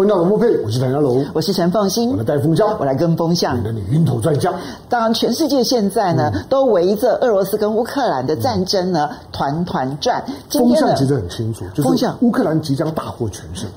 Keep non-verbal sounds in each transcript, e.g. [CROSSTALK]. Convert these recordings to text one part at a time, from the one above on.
风向龙凤配，我是谭家龙，我是陈凤欣，我来带风向，我来跟风向，你的你晕头转向。当然，全世界现在呢，嗯、都围着俄罗斯跟乌克兰的战争呢，团团转。风向其实很清楚，就是乌克兰即将大获全胜。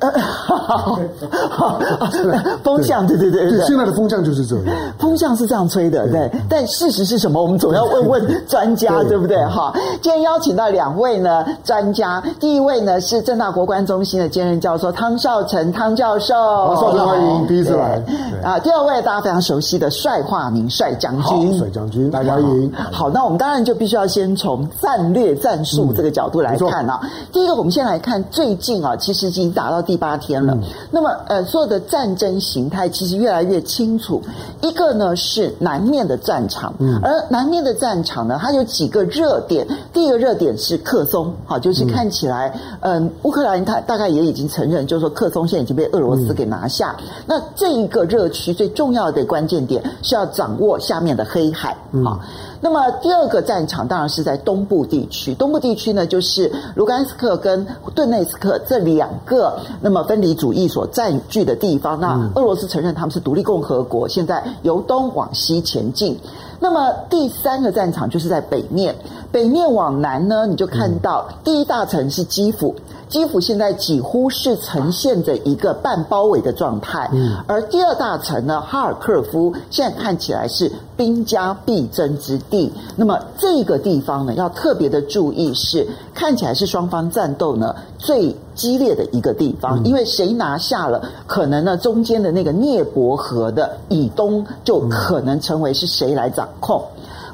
[LAUGHS] 风向，对对对对，现在的风向就是这样。风向是这样吹的，对。但事实是什么？我们总要问问专家，对不对？哈，今天邀请到两位呢专家，第一位呢是正大国关中心的兼任教授汤绍成。汤教授，绍成欢迎，第一次来啊！第二位大家非常熟悉的帅化明帅将军，帅将军，大家欢迎。好，那我们当然就必须要先从战略战术这个角度来看啊。第一个，我们先来看最近啊，其实已经打到第八天了。那么呃，所有的战争形态其实越来越清楚。一个呢是南面的战场，而南面的战场呢，它有几个热点。第一个热点是克松，好，就是看起来，嗯，乌克兰它大概也已经承认，就是说克松。现在已经被俄罗斯给拿下。嗯、那这一个热区最重要的关键点是要掌握下面的黑海啊。嗯、那么第二个战场当然是在东部地区。东部地区呢，就是卢甘斯克跟顿内斯克这两个那么分离主义所占据的地方。那俄罗斯承认他们是独立共和国，现在由东往西前进。那么第三个战场就是在北面。北面往南呢，你就看到第一大城是基辅。基辅现在几乎是呈现着一个半包围的状态，嗯，而第二大城呢，哈尔科夫现在看起来是兵家必争之地。那么这个地方呢，要特别的注意是，看起来是双方战斗呢最激烈的一个地方，因为谁拿下了，可能呢中间的那个涅伯河的以东就可能成为是谁来掌控。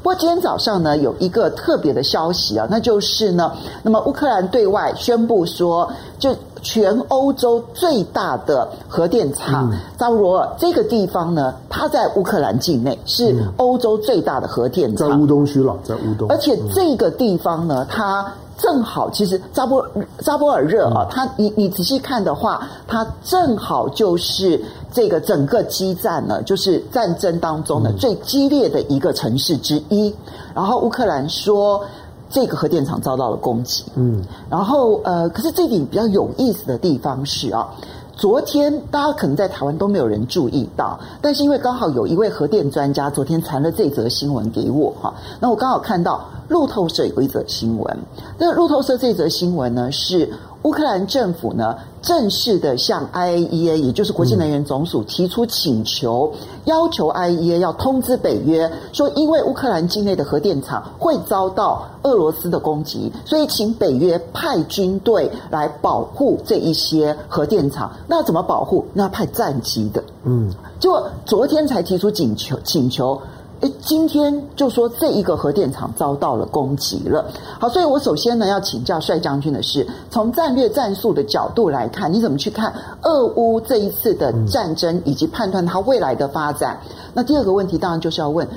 不过今天早上呢，有一个特别的消息啊，那就是呢，那么乌克兰对外宣布说，就全欧洲最大的核电厂。扎波罗尔这个地方呢，它在乌克兰境内，是欧洲最大的核电厂，在乌东区了，在乌东，而且这个地方呢，它。正好，其实扎波扎波尔热啊，它你你仔细看的话，它正好就是这个整个激战呢，就是战争当中的最激烈的一个城市之一。然后乌克兰说这个核电厂遭到了攻击，嗯，然后呃，可是这点比较有意思的地方是啊。昨天大家可能在台湾都没有人注意到，但是因为刚好有一位核电专家昨天传了这则新闻给我哈，那我刚好看到路透社有一则新闻，那路透社这则新闻呢是。乌克兰政府呢，正式的向 IAEA，也就是国际能源总署提出请求，要求 IAEA 要通知北约，说因为乌克兰境内的核电厂会遭到俄罗斯的攻击，所以请北约派军队来保护这一些核电厂。那怎么保护？那派战机的。嗯，就昨天才提出请求，请求。诶，今天就说这一个核电厂遭到了攻击了。好，所以我首先呢要请教帅将军的是，从战略战术的角度来看，你怎么去看俄乌这一次的战争，以及判断它未来的发展？那第二个问题当然就是要问，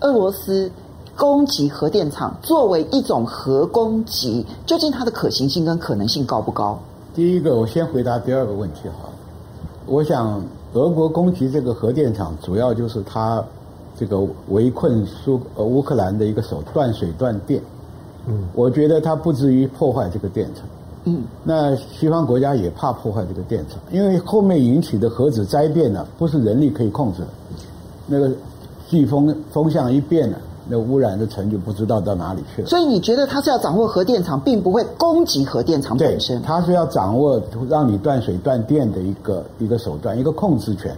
俄罗斯攻击核电厂作为一种核攻击，究竟它的可行性跟可能性高不高？第一个，我先回答第二个问题哈。我想，俄国攻击这个核电厂，主要就是它。这个围困苏呃乌克兰的一个手断水断电，嗯，我觉得它不至于破坏这个电厂，嗯，那西方国家也怕破坏这个电厂，因为后面引起的核子灾变呢，不是人力可以控制的，那个季风风向一变呢，那污染的尘就不知道到哪里去了。所以你觉得他是要掌握核电厂，并不会攻击核电厂本身，他是要掌握让你断水断电的一个一个手段，一个控制权。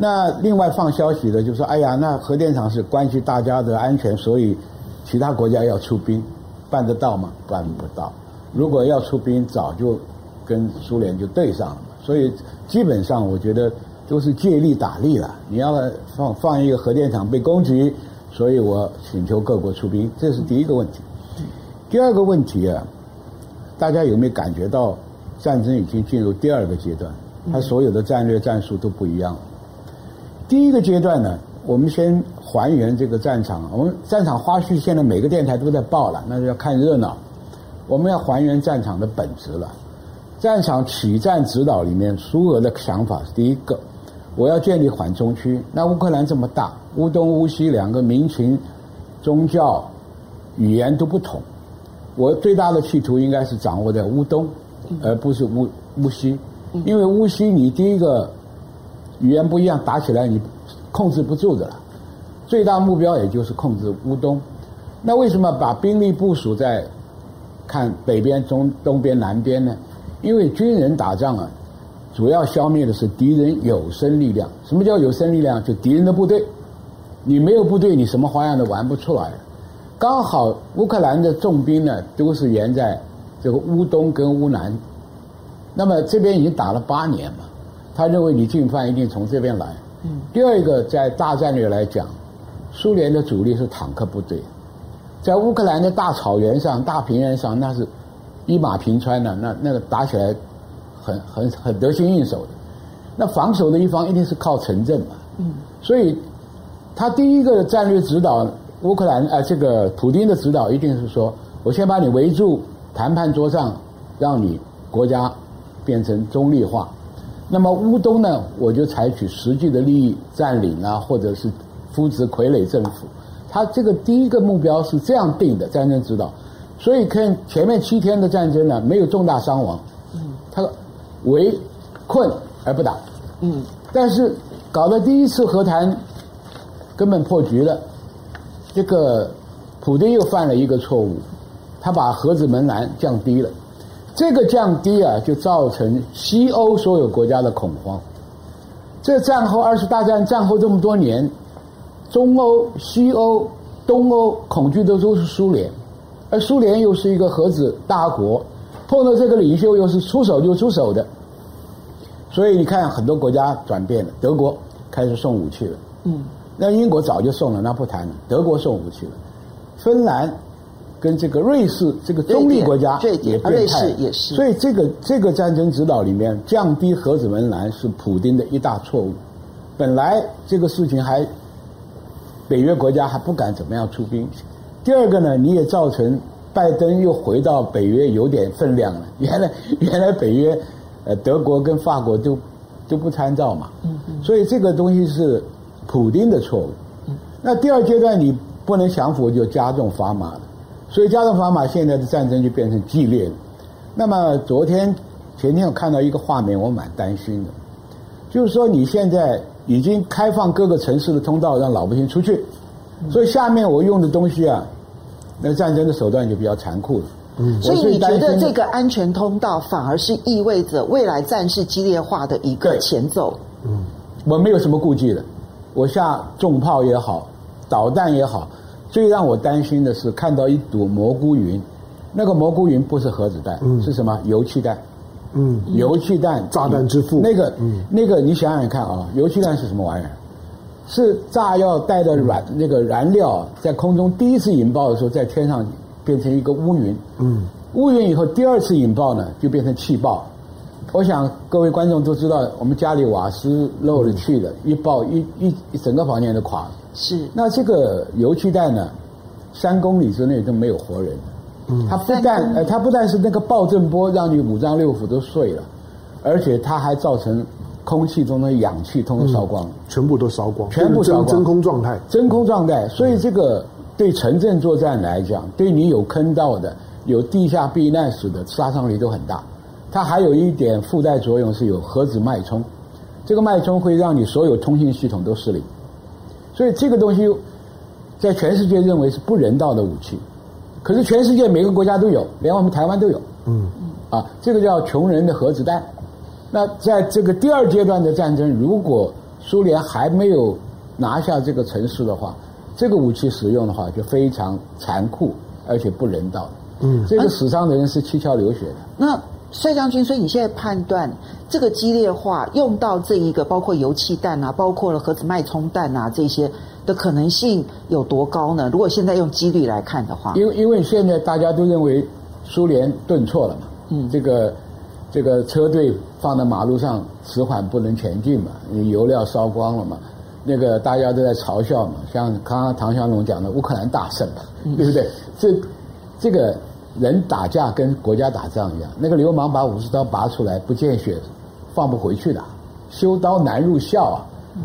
那另外放消息的就说：“哎呀，那核电厂是关系大家的安全，所以其他国家要出兵，办得到吗？办不到。如果要出兵，早就跟苏联就对上了。所以基本上，我觉得都是借力打力了。你要放放一个核电厂被攻击，所以我请求各国出兵，这是第一个问题。第二个问题啊，大家有没有感觉到战争已经进入第二个阶段？它所有的战略战术都不一样了。”第一个阶段呢，我们先还原这个战场。我们战场花絮现在每个电台都在报了，那就要看热闹。我们要还原战场的本质了。战场起战指导里面，苏俄的想法是：第一个，我要建立缓冲区。那乌克兰这么大，乌东乌西两个民情、宗教、语言都不同。我最大的企图应该是掌握在乌东，而不是乌乌西，因为乌西你第一个语言不一样，打起来你控制不住的了。最大目标也就是控制乌东。那为什么把兵力部署在看北边、中东边、南边呢？因为军人打仗啊，主要消灭的是敌人有生力量。什么叫有生力量？就敌人的部队。你没有部队，你什么花样都玩不出来。刚好乌克兰的重兵呢，都是沿在这个乌东跟乌南。那么这边已经打了八年嘛，他认为你进犯一定从这边来。嗯。第二个，在大战略来讲，苏联的主力是坦克部队。在乌克兰的大草原上、大平原上，那是一马平川的，那那个打起来很很很得心应手的。那防守的一方一定是靠城镇嘛，嗯，所以他第一个战略指导乌克兰啊、呃，这个普京的指导一定是说，我先把你围住谈判桌上，让你国家变成中立化。那么乌东呢，我就采取实际的利益占领啊，或者是扶植傀儡政府。他这个第一个目标是这样定的战争指导，所以看前面七天的战争呢，没有重大伤亡，嗯，他围困而不打，嗯，但是搞的第一次和谈根本破局了，这个普京又犯了一个错误，他把核子门栏降低了，这个降低啊，就造成西欧所有国家的恐慌，这战后二次大战战后这么多年。中欧、西欧、东欧恐惧的都是苏联，而苏联又是一个核子大国，碰到这个领袖又是出手就出手的，所以你看很多国家转变了，德国开始送武器了，嗯，那英国早就送了，那不谈了，德国送武器了，芬兰跟这个瑞士这个中立国家也变态，瑞士也是，所以这个这个战争指导里面降低核子门槛是普丁的一大错误，本来这个事情还。北约国家还不敢怎么样出兵。第二个呢，你也造成拜登又回到北约有点分量了。[LAUGHS] 原来原来北约，呃，德国跟法国都都不参照嘛。嗯嗯。所以这个东西是普丁的错误。嗯。那第二阶段你不能降服，就加重砝码了。所以加重砝码，现在的战争就变成激烈了。那么昨天前天我看到一个画面，我蛮担心的，就是说你现在。已经开放各个城市的通道，让老百姓出去。所以下面我用的东西啊，那战争的手段就比较残酷了。嗯，所以你觉得这个安全通道反而是意味着未来战事激烈化的一个前奏？嗯，我没有什么顾忌的。我下重炮也好，导弹也好，最让我担心的是看到一朵蘑菇云，那个蘑菇云不是核子弹，嗯，是什么？油气弹。嗯，油气弹、炸弹之父，那个，嗯，那个，你想想看啊，油气弹是什么玩意儿？是炸药带的燃那个燃料在空中第一次引爆的时候，在天上变成一个乌云，嗯，乌云以后第二次引爆呢，就变成气爆。我想各位观众都知道，我们家里瓦斯漏了气了，一爆一一一整个房间都垮了。是。那这个油气弹呢，三公里之内都没有活人。嗯，它不但呃，它不但是那个爆震波让你五脏六腑都碎了，而且它还造成空气中的氧气通通烧光，嗯，全部都烧光，全部烧光，真空状态，真空状态。所以这个对城镇作战来讲，对你有坑道的、有地下避难室的杀伤力都很大。它还有一点附带作用是有核子脉冲，这个脉冲会让你所有通信系统都失灵。所以这个东西在全世界认为是不人道的武器。可是全世界每个国家都有，连我们台湾都有。嗯嗯，啊，这个叫穷人的核子弹。那在这个第二阶段的战争，如果苏联还没有拿下这个城市的话，这个武器使用的话就非常残酷而且不人道。嗯，这个死伤的人是七窍流血的。那帅将军，所以你现在判断这个激烈化用到这一个，包括油气弹啊，包括了核子脉冲弹啊这些。的可能性有多高呢？如果现在用几率来看的话，因为因为现在大家都认为苏联顿挫了嘛，嗯，这个这个车队放在马路上迟缓不能前进嘛，油料烧光了嘛，那个大家都在嘲笑嘛，像刚刚唐湘龙讲的乌克兰大胜嘛，嗯、对不对？这这个人打架跟国家打仗一样，那个流氓把武士刀拔出来不见血，放不回去的，修刀难入鞘啊。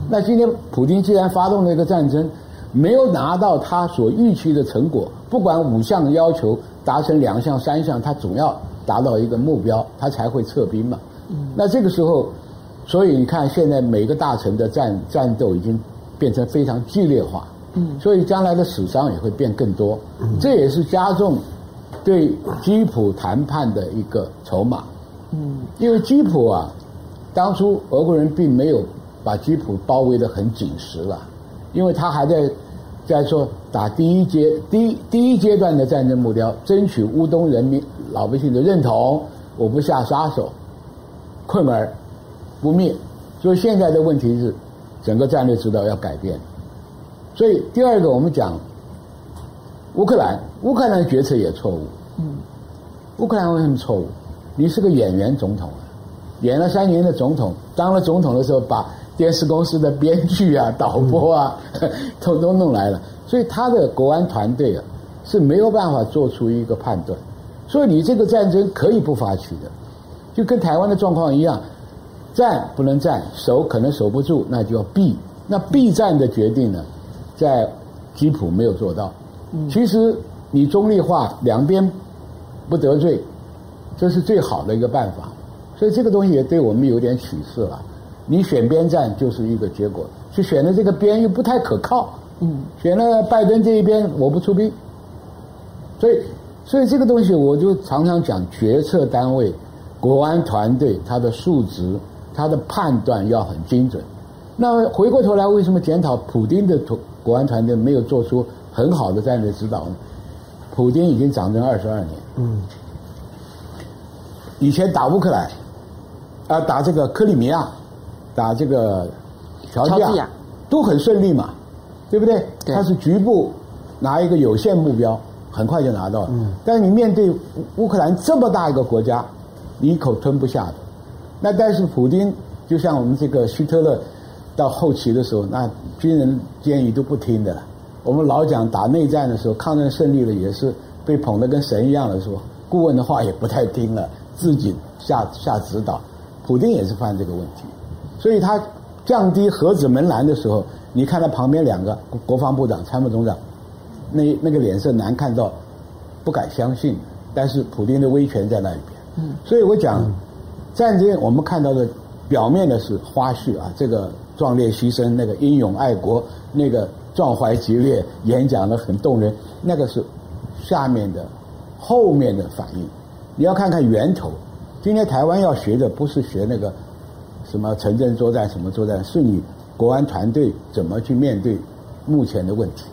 那今天普京既然发动了一个战争，没有拿到他所预期的成果，不管五项要求达成两项、三项，他总要达到一个目标，他才会撤兵嘛。嗯，那这个时候，所以你看，现在每个大臣的战战斗已经变成非常剧烈化。嗯，所以将来的死伤也会变更多。嗯，这也是加重对基辅谈判的一个筹码。嗯，因为基辅啊，当初俄国人并没有把基辅包围得很紧实了，因为他还在在说打第一阶第一第一阶段的战争目标，争取乌东人民老百姓的认同，我不下杀手。困而不灭，所以现在的问题是，整个战略指导要改变。所以第二个，我们讲乌克兰，乌克兰的决策也错误。嗯，乌克兰为什么错误？你是个演员总统，啊演了三年的总统，当了总统的时候，把电视公司的编剧啊、导播啊，[LAUGHS] 统统弄来了，所以他的国安团队啊是没有办法做出一个判断。所以你这个战争可以不发起的。就跟台湾的状况一样，战不能战，守可能守不住，那就要避。那避战的决定呢，在基辅没有做到。其实你中立化，两边不得罪，这是最好的一个办法。所以这个东西也对我们有点启示了。你选边站就是一个结果，去选的这个边又不太可靠。嗯，选了拜登这一边，我不出兵。所以，所以这个东西我就常常讲决策单位。国安团队他的数值，他的判断要很精准。那回过头来，为什么检讨普丁的国安团队没有做出很好的战略指导呢？普京已经掌政二十二年，嗯，以前打乌克兰，啊，打这个克里米亚，打这个乔治亚，都很顺利嘛，对不对？他是局部拿一个有限目标，很快就拿到了。嗯，但是你面对乌克兰这么大一个国家。你一口吞不下的，那但是普京就像我们这个希特勒，到后期的时候，那军人建议都不听的了。我们老讲打内战的时候，抗战胜利了也是被捧得跟神一样的说，顾问的话也不太听了，自己下下指导。普京也是犯这个问题，所以他降低核子门栏的时候，你看他旁边两个国防部长、参谋总长，那那个脸色难看到不敢相信，但是普京的威权在那里边。嗯，所以我讲，战争我们看到的表面的是花絮啊，这个壮烈牺牲，那个英勇爱国，那个壮怀激烈，演讲的很动人，那个是下面的后面的反应。你要看看源头。今天台湾要学的不是学那个什么城镇作战、什么作战，是你国安团队怎么去面对目前的问题。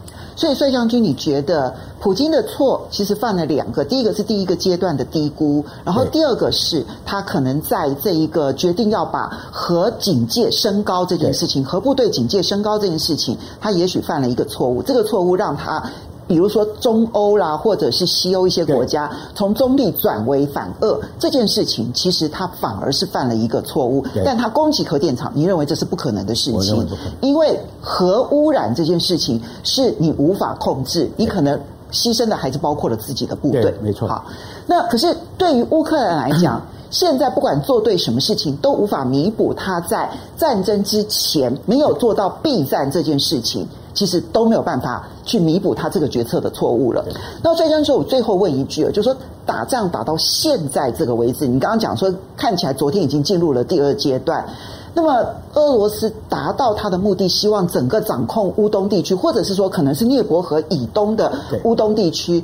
所以，帅将军，你觉得普京的错其实犯了两个？第一个是第一个阶段的低估，然后第二个是他可能在这一个决定要把核警戒升高这件事情，核部队警戒升高这件事情，他也许犯了一个错误。这个错误让他。比如说中欧啦，或者是西欧一些国家，从中立转为反俄这件事情，其实他反而是犯了一个错误。但他攻击核电厂，你认为这是不可能的事情？因为核污染这件事情是你无法控制，你可能牺牲的还是包括了自己的部队。没错。好，那可是对于乌克兰来讲，[CLEARS THROAT] 现在不管做对什么事情，都无法弥补他在战争之前没有做到避战这件事情。其实都没有办法去弥补他这个决策的错误了。那帅将军，我最后问一句，就是说打仗打到现在这个为止，你刚刚讲说看起来昨天已经进入了第二阶段，那么俄罗斯达到他的目的，希望整个掌控乌东地区，或者是说可能是涅伯河以东的乌东地区，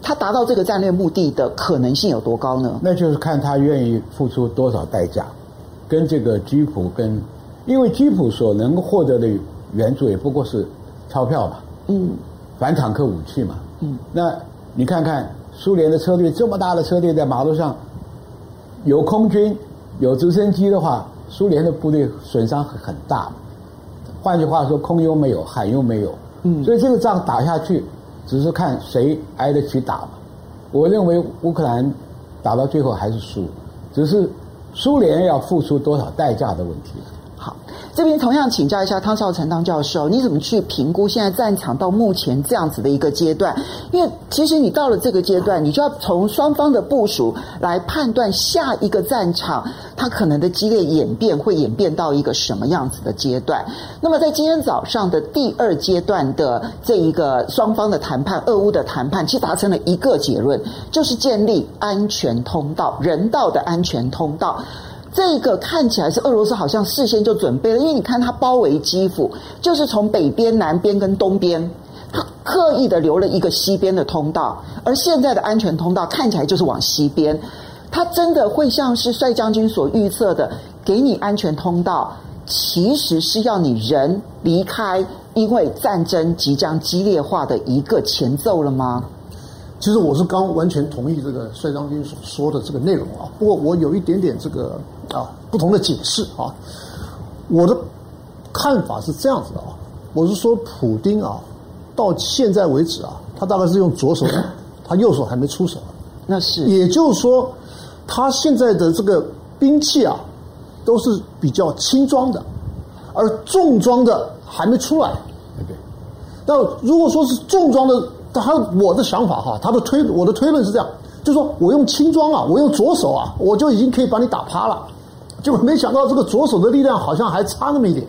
他达到这个战略目的的可能性有多高呢？那就是看他愿意付出多少代价，跟这个基辅跟，因为基辅所能获得的。援助也不过是钞票嘛，嗯，反坦克武器嘛，嗯，那你看看苏联的车队这么大的车队在马路上，有空军有直升机的话，苏联的部队损伤很大。换句话说，空优没有，海优没有，嗯，所以这个仗打下去，只是看谁挨得起打嘛。我认为乌克兰打到最后还是输，只是苏联要付出多少代价的问题。这边同样请教一下汤绍成汤教授，你怎么去评估现在战场到目前这样子的一个阶段？因为其实你到了这个阶段，你就要从双方的部署来判断下一个战场它可能的激烈演变会演变到一个什么样子的阶段。那么在今天早上的第二阶段的这一个双方的谈判，俄乌的谈判，其实达成了一个结论，就是建立安全通道，人道的安全通道。这个看起来是俄罗斯好像事先就准备了，因为你看它包围基辅，就是从北边、南边跟东边，它刻意的留了一个西边的通道，而现在的安全通道看起来就是往西边，它真的会像是帅将军所预测的，给你安全通道，其实是要你人离开，因为战争即将激烈化的一个前奏了吗？其实我是刚完全同意这个帅将军所说的这个内容啊，不过我有一点点这个啊不同的解释啊。我的看法是这样子的啊，我是说普丁啊，到现在为止啊，他大概是用左手，[COUGHS] 他右手还没出手。那是，也就是说，他现在的这个兵器啊，都是比较轻装的，而重装的还没出来。对。那如果说是重装的，但他我的想法哈，他的推我的推论是这样，就是说我用轻装啊，我用左手啊，我就已经可以把你打趴了，就没想到这个左手的力量好像还差那么一点，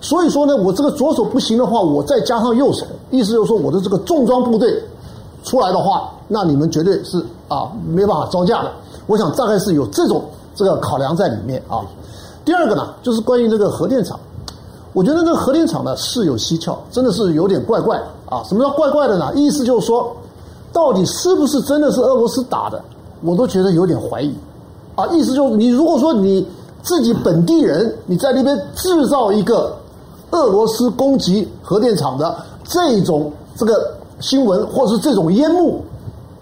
所以说呢，我这个左手不行的话，我再加上右手，意思就是说我的这个重装部队出来的话，那你们绝对是啊没办法招架的。我想大概是有这种这个考量在里面啊。第二个呢，就是关于这个核电厂。我觉得这个核电厂呢事有蹊跷，真的是有点怪怪啊！什么叫怪怪的呢？意思就是说，到底是不是真的是俄罗斯打的？我都觉得有点怀疑啊！意思就是，你如果说你自己本地人，你在那边制造一个俄罗斯攻击核电厂的这种这个新闻，或者是这种烟幕，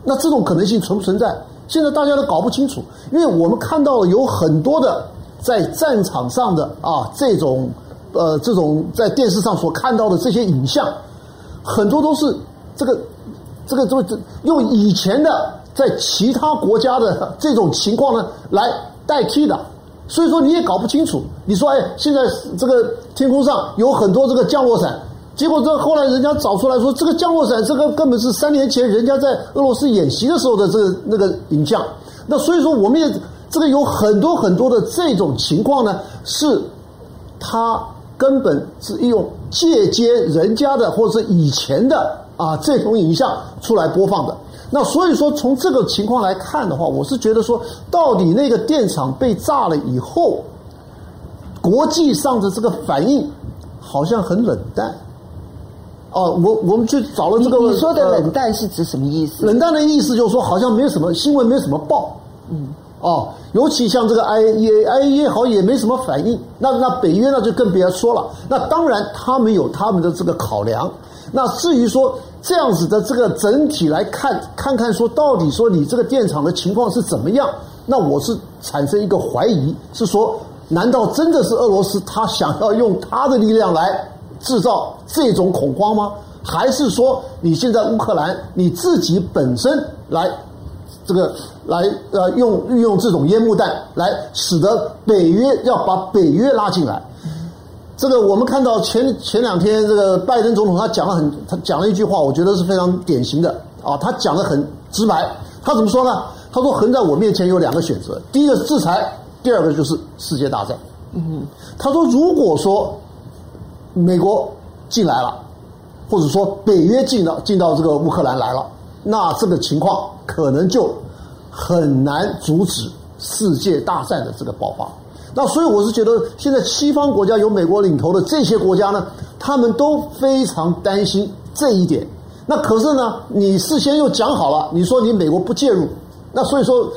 那这种可能性存不存在？现在大家都搞不清楚，因为我们看到了有很多的在战场上的啊这种。呃，这种在电视上所看到的这些影像，很多都是这个、这个、这个、这用以前的在其他国家的这种情况呢来代替的，所以说你也搞不清楚。你说，哎，现在这个天空上有很多这个降落伞，结果这后来人家找出来说，这个降落伞这个根本是三年前人家在俄罗斯演习的时候的这个那个影像。那所以说，我们也这个有很多很多的这种情况呢，是他。根本是用借接人家的或者是以前的啊这种影像出来播放的。那所以说从这个情况来看的话，我是觉得说，到底那个电厂被炸了以后，国际上的这个反应好像很冷淡。哦，我我们去找了这个，你说的冷淡是指什么意思？冷淡的意思就是说，好像没有什么新闻，没有什么报。嗯。哦，尤其像这个 IAEA，IAEA 好也没什么反应。那那北约那就更别说了。那当然他们有他们的这个考量。那至于说这样子的这个整体来看，看看说到底说你这个电厂的情况是怎么样？那我是产生一个怀疑，是说难道真的是俄罗斯他想要用他的力量来制造这种恐慌吗？还是说你现在乌克兰你自己本身来？这个来呃用运用这种烟幕弹来使得北约要把北约拉进来，这个我们看到前前两天这个拜登总统他讲了很他讲了一句话，我觉得是非常典型的啊，他讲的很直白，他怎么说呢？他说横在我面前有两个选择，第一个是制裁，第二个就是世界大战。嗯，他说如果说美国进来了，或者说北约进到进到这个乌克兰来了。那这个情况可能就很难阻止世界大战的这个爆发。那所以我是觉得，现在西方国家有美国领头的这些国家呢，他们都非常担心这一点。那可是呢，你事先又讲好了，你说你美国不介入，那所以说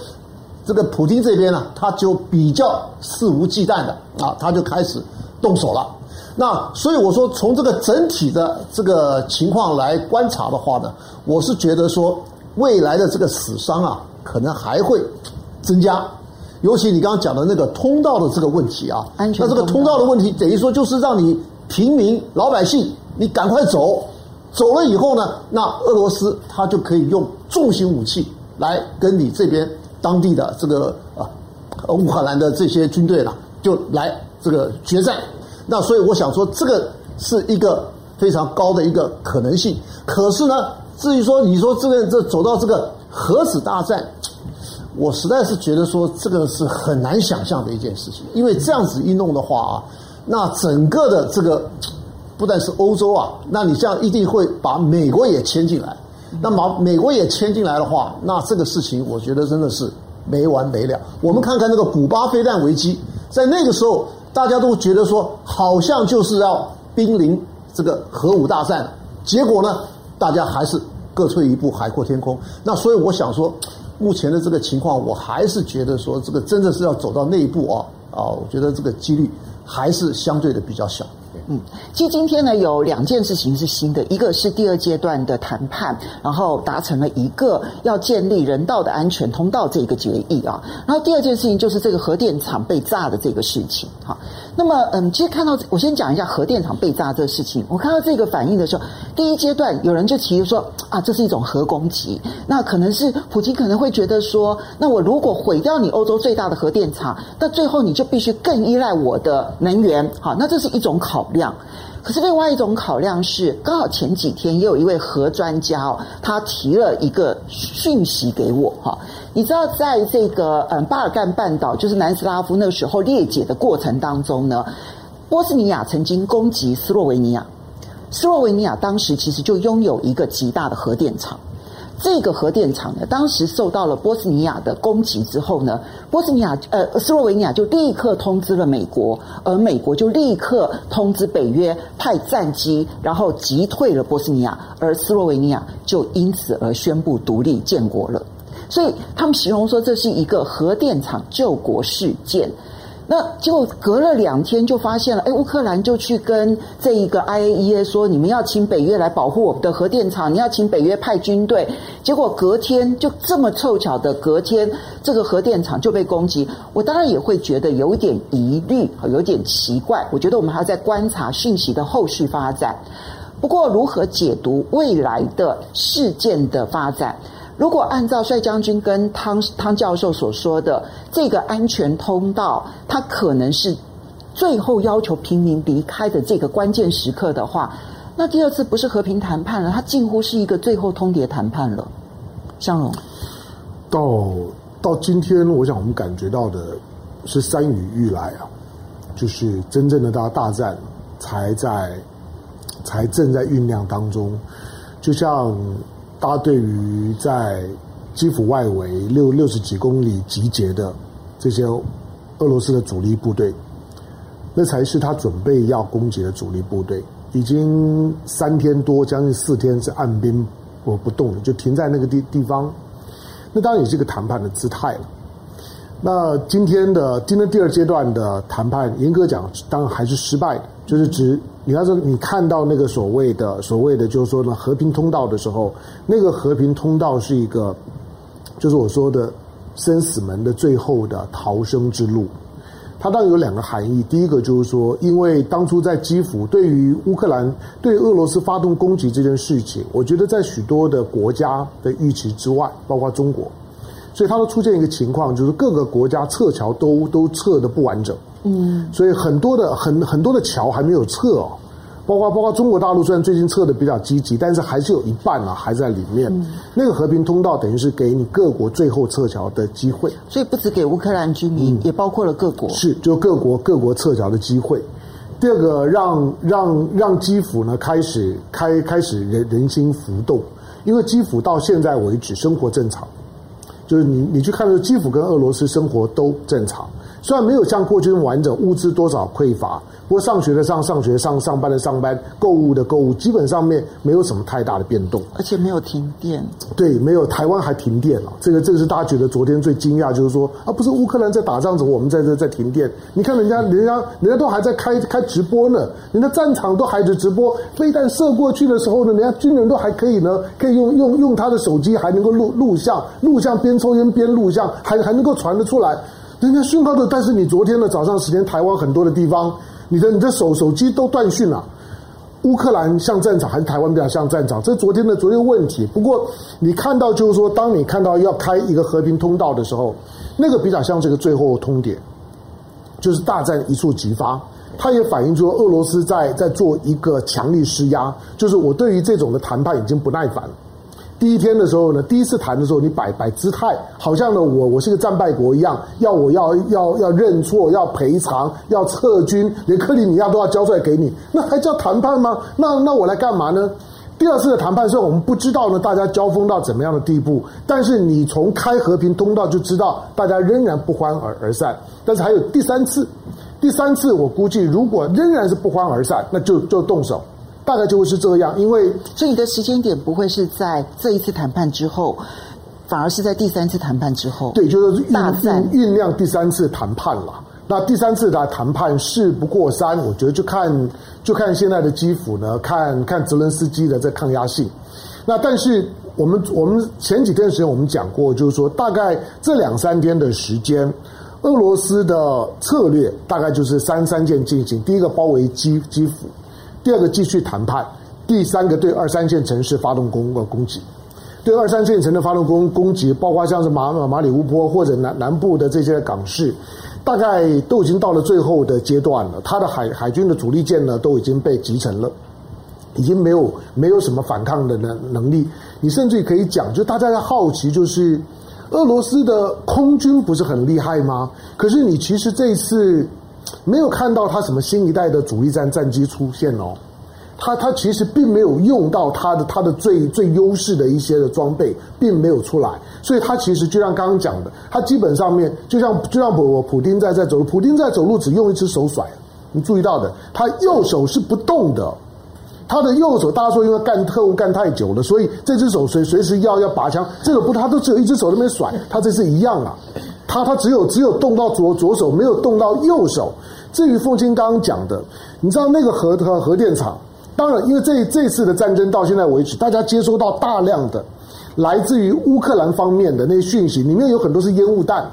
这个普京这边呢，他就比较肆无忌惮的啊，他就开始动手了。那所以我说，从这个整体的这个情况来观察的话呢，我是觉得说，未来的这个死伤啊，可能还会增加。尤其你刚刚讲的那个通道的这个问题啊，安全。那这个通道的问题，等于说就是让你平民老百姓，你赶快走，走了以后呢，那俄罗斯他就可以用重型武器来跟你这边当地的这个啊乌克兰的这些军队了，就来。这个决战。那所以我想说，这个是一个非常高的一个可能性。可是呢，至于说你说这个这走到这个核子大战，我实在是觉得说这个是很难想象的一件事情。因为这样子一弄的话啊，那整个的这个不但是欧洲啊，那你这样一定会把美国也牵进来。那么美国也牵进来的话，那这个事情我觉得真的是没完没了。我们看看那个古巴飞弹危机，在那个时候。大家都觉得说，好像就是要濒临这个核武大战，结果呢，大家还是各退一步，海阔天空。那所以我想说，目前的这个情况，我还是觉得说，这个真的是要走到那一步啊啊，我觉得这个几率还是相对的比较小。嗯，其实今天呢，有两件事情是新的，一个是第二阶段的谈判，然后达成了一个要建立人道的安全通道这个决议啊，然后第二件事情就是这个核电厂被炸的这个事情哈。那么嗯，其实看到我先讲一下核电厂被炸这个事情，我看到这个反应的时候，第一阶段有人就提出说啊，这是一种核攻击，那可能是普京可能会觉得说，那我如果毁掉你欧洲最大的核电厂，那最后你就必须更依赖我的能源，好，那这是一种考量。可是另外一种考量是，刚好前几天也有一位核专家哦，他提了一个讯息给我哈。你知道，在这个嗯巴尔干半岛，就是南斯拉夫那个时候裂解的过程当中呢，波斯尼亚曾经攻击斯洛维尼亚，斯洛维尼亚当时其实就拥有一个极大的核电厂。这个核电厂呢，当时受到了波斯尼亚的攻击之后呢，波斯尼亚呃斯洛维尼亚就立刻通知了美国，而美国就立刻通知北约派战机，然后击退了波斯尼亚，而斯洛维尼亚就因此而宣布独立建国了。所以他们形容说，这是一个核电厂救国事件。那结果隔了两天就发现了，哎，乌克兰就去跟这一个 IAEA 说，你们要请北约来保护我们的核电厂，你要请北约派军队。结果隔天就这么凑巧的隔天，这个核电厂就被攻击。我当然也会觉得有点疑虑，有点奇怪。我觉得我们还要再观察讯息的后续发展。不过如何解读未来的事件的发展？如果按照帅将军跟汤汤教授所说的这个安全通道，它可能是最后要求平民离开的这个关键时刻的话，那第二次不是和平谈判了，它近乎是一个最后通牒谈判了。香龙，到到今天，我想我们感觉到的是山雨欲来啊，就是真正的大大战才在才正在酝酿当中，就像。他对于在基辅外围六六十几公里集结的这些俄罗斯的主力部队，那才是他准备要攻击的主力部队。已经三天多，将近四天是按兵不不动，就停在那个地地方。那当然也是一个谈判的姿态了。那今天的今天第二阶段的谈判，严格讲，当然还是失败的，就是指。你要是你看到那个所谓的所谓的就是说呢和平通道的时候，那个和平通道是一个，就是我说的生死门的最后的逃生之路。它当然有两个含义，第一个就是说，因为当初在基辅对于乌克兰对俄罗斯发动攻击这件事情，我觉得在许多的国家的预期之外，包括中国，所以它都出现一个情况，就是各个国家撤侨都都撤得不完整。嗯，所以很多的很很多的桥还没有撤哦，包括包括中国大陆虽然最近撤的比较积极，但是还是有一半啊还在里面。嗯，那个和平通道等于是给你各国最后撤侨的机会，所以不止给乌克兰居民，嗯，也包括了各国。是，就各国各国撤侨的机会。第二个让，让让让基辅呢开始开开始人人心浮动，因为基辅到现在为止生活正常，就是你你去看的基辅跟俄罗斯生活都正常。虽然没有像过去那么完整，物资多少匮乏，不过上学的上上学，上上班的上班，购物的购物，基本上面没有什么太大的变动，而且没有停电。对，没有，台湾还停电了，这个这个是大家觉得昨天最惊讶，就是说啊，不是乌克兰在打仗，怎么我们在这在停电？你看人家人家人家都还在开开直播呢，人家战场都还在直播，飞弹射过去的时候呢，人家军人都还可以呢，可以用用用他的手机还能够录录像，录像边抽烟边录像，还还能够传得出来。人家讯号的，但是你昨天的早上时间，台湾很多的地方，你的你的手手机都断讯了。乌克兰像战场还是台湾比较像战场？这是昨天的昨天问题。不过你看到就是说，当你看到要开一个和平通道的时候，那个比较像这个最后通牒。就是大战一触即发。它也反映出俄罗斯在在做一个强力施压，就是我对于这种的谈判已经不耐烦了。第一天的时候呢，第一次谈的时候，你摆摆姿态，好像呢我我是个战败国一样，要我要要要认错，要赔偿，要撤军，连克里米亚都要交出来给你，那还叫谈判吗？那那我来干嘛呢？第二次的谈判虽然我们不知道呢，大家交锋到怎么样的地步，但是你从开和平通道就知道，大家仍然不欢而而散。但是还有第三次，第三次我估计如果仍然是不欢而散，那就就动手，大概就会是这样。因为所以你的时间点不会是在这一次谈判之后，反而是在第三次谈判之后。对，就是酝酝酝酿第三次谈判了。那第三次的谈判事不过三，我觉得就看就看现在的基辅呢，看看泽伦斯基的这抗压性。那但是我们我们前几天的时间我们讲过，就是说大概这两三天的时间，俄罗斯的策略大概就是三三件进行：第一个包围基基辅，第二个继续谈判，第三个对二三线城市发动攻呃攻击。对二三线城市发动攻攻击，包括像是马马里乌波或者南南部的这些港市。大概都已经到了最后的阶段了，他的海海军的主力舰呢都已经被击沉了，已经没有没有什么反抗的能能力。你甚至可以讲，就大家在好奇，就是俄罗斯的空军不是很厉害吗？可是你其实这次没有看到他什么新一代的主力战战机出现哦。他他其实并没有用到他的他的最最优势的一些的装备，并没有出来，所以他其实就像刚刚讲的，他基本上面就像就像普普丁在在走路，普丁在走路只用一只手甩，你注意到的，他右手是不动的，他的右手大家说因为干特务干太久了，所以这只手随随时要要拔枪，这个不他都只有一只手在那边甩，他这次一样啊，他他只有只有动到左左手，没有动到右手。至于凤清刚刚讲的，你知道那个核核核电厂。当然，因为这这次的战争到现在为止，大家接收到大量的来自于乌克兰方面的那些讯息，里面有很多是烟雾弹，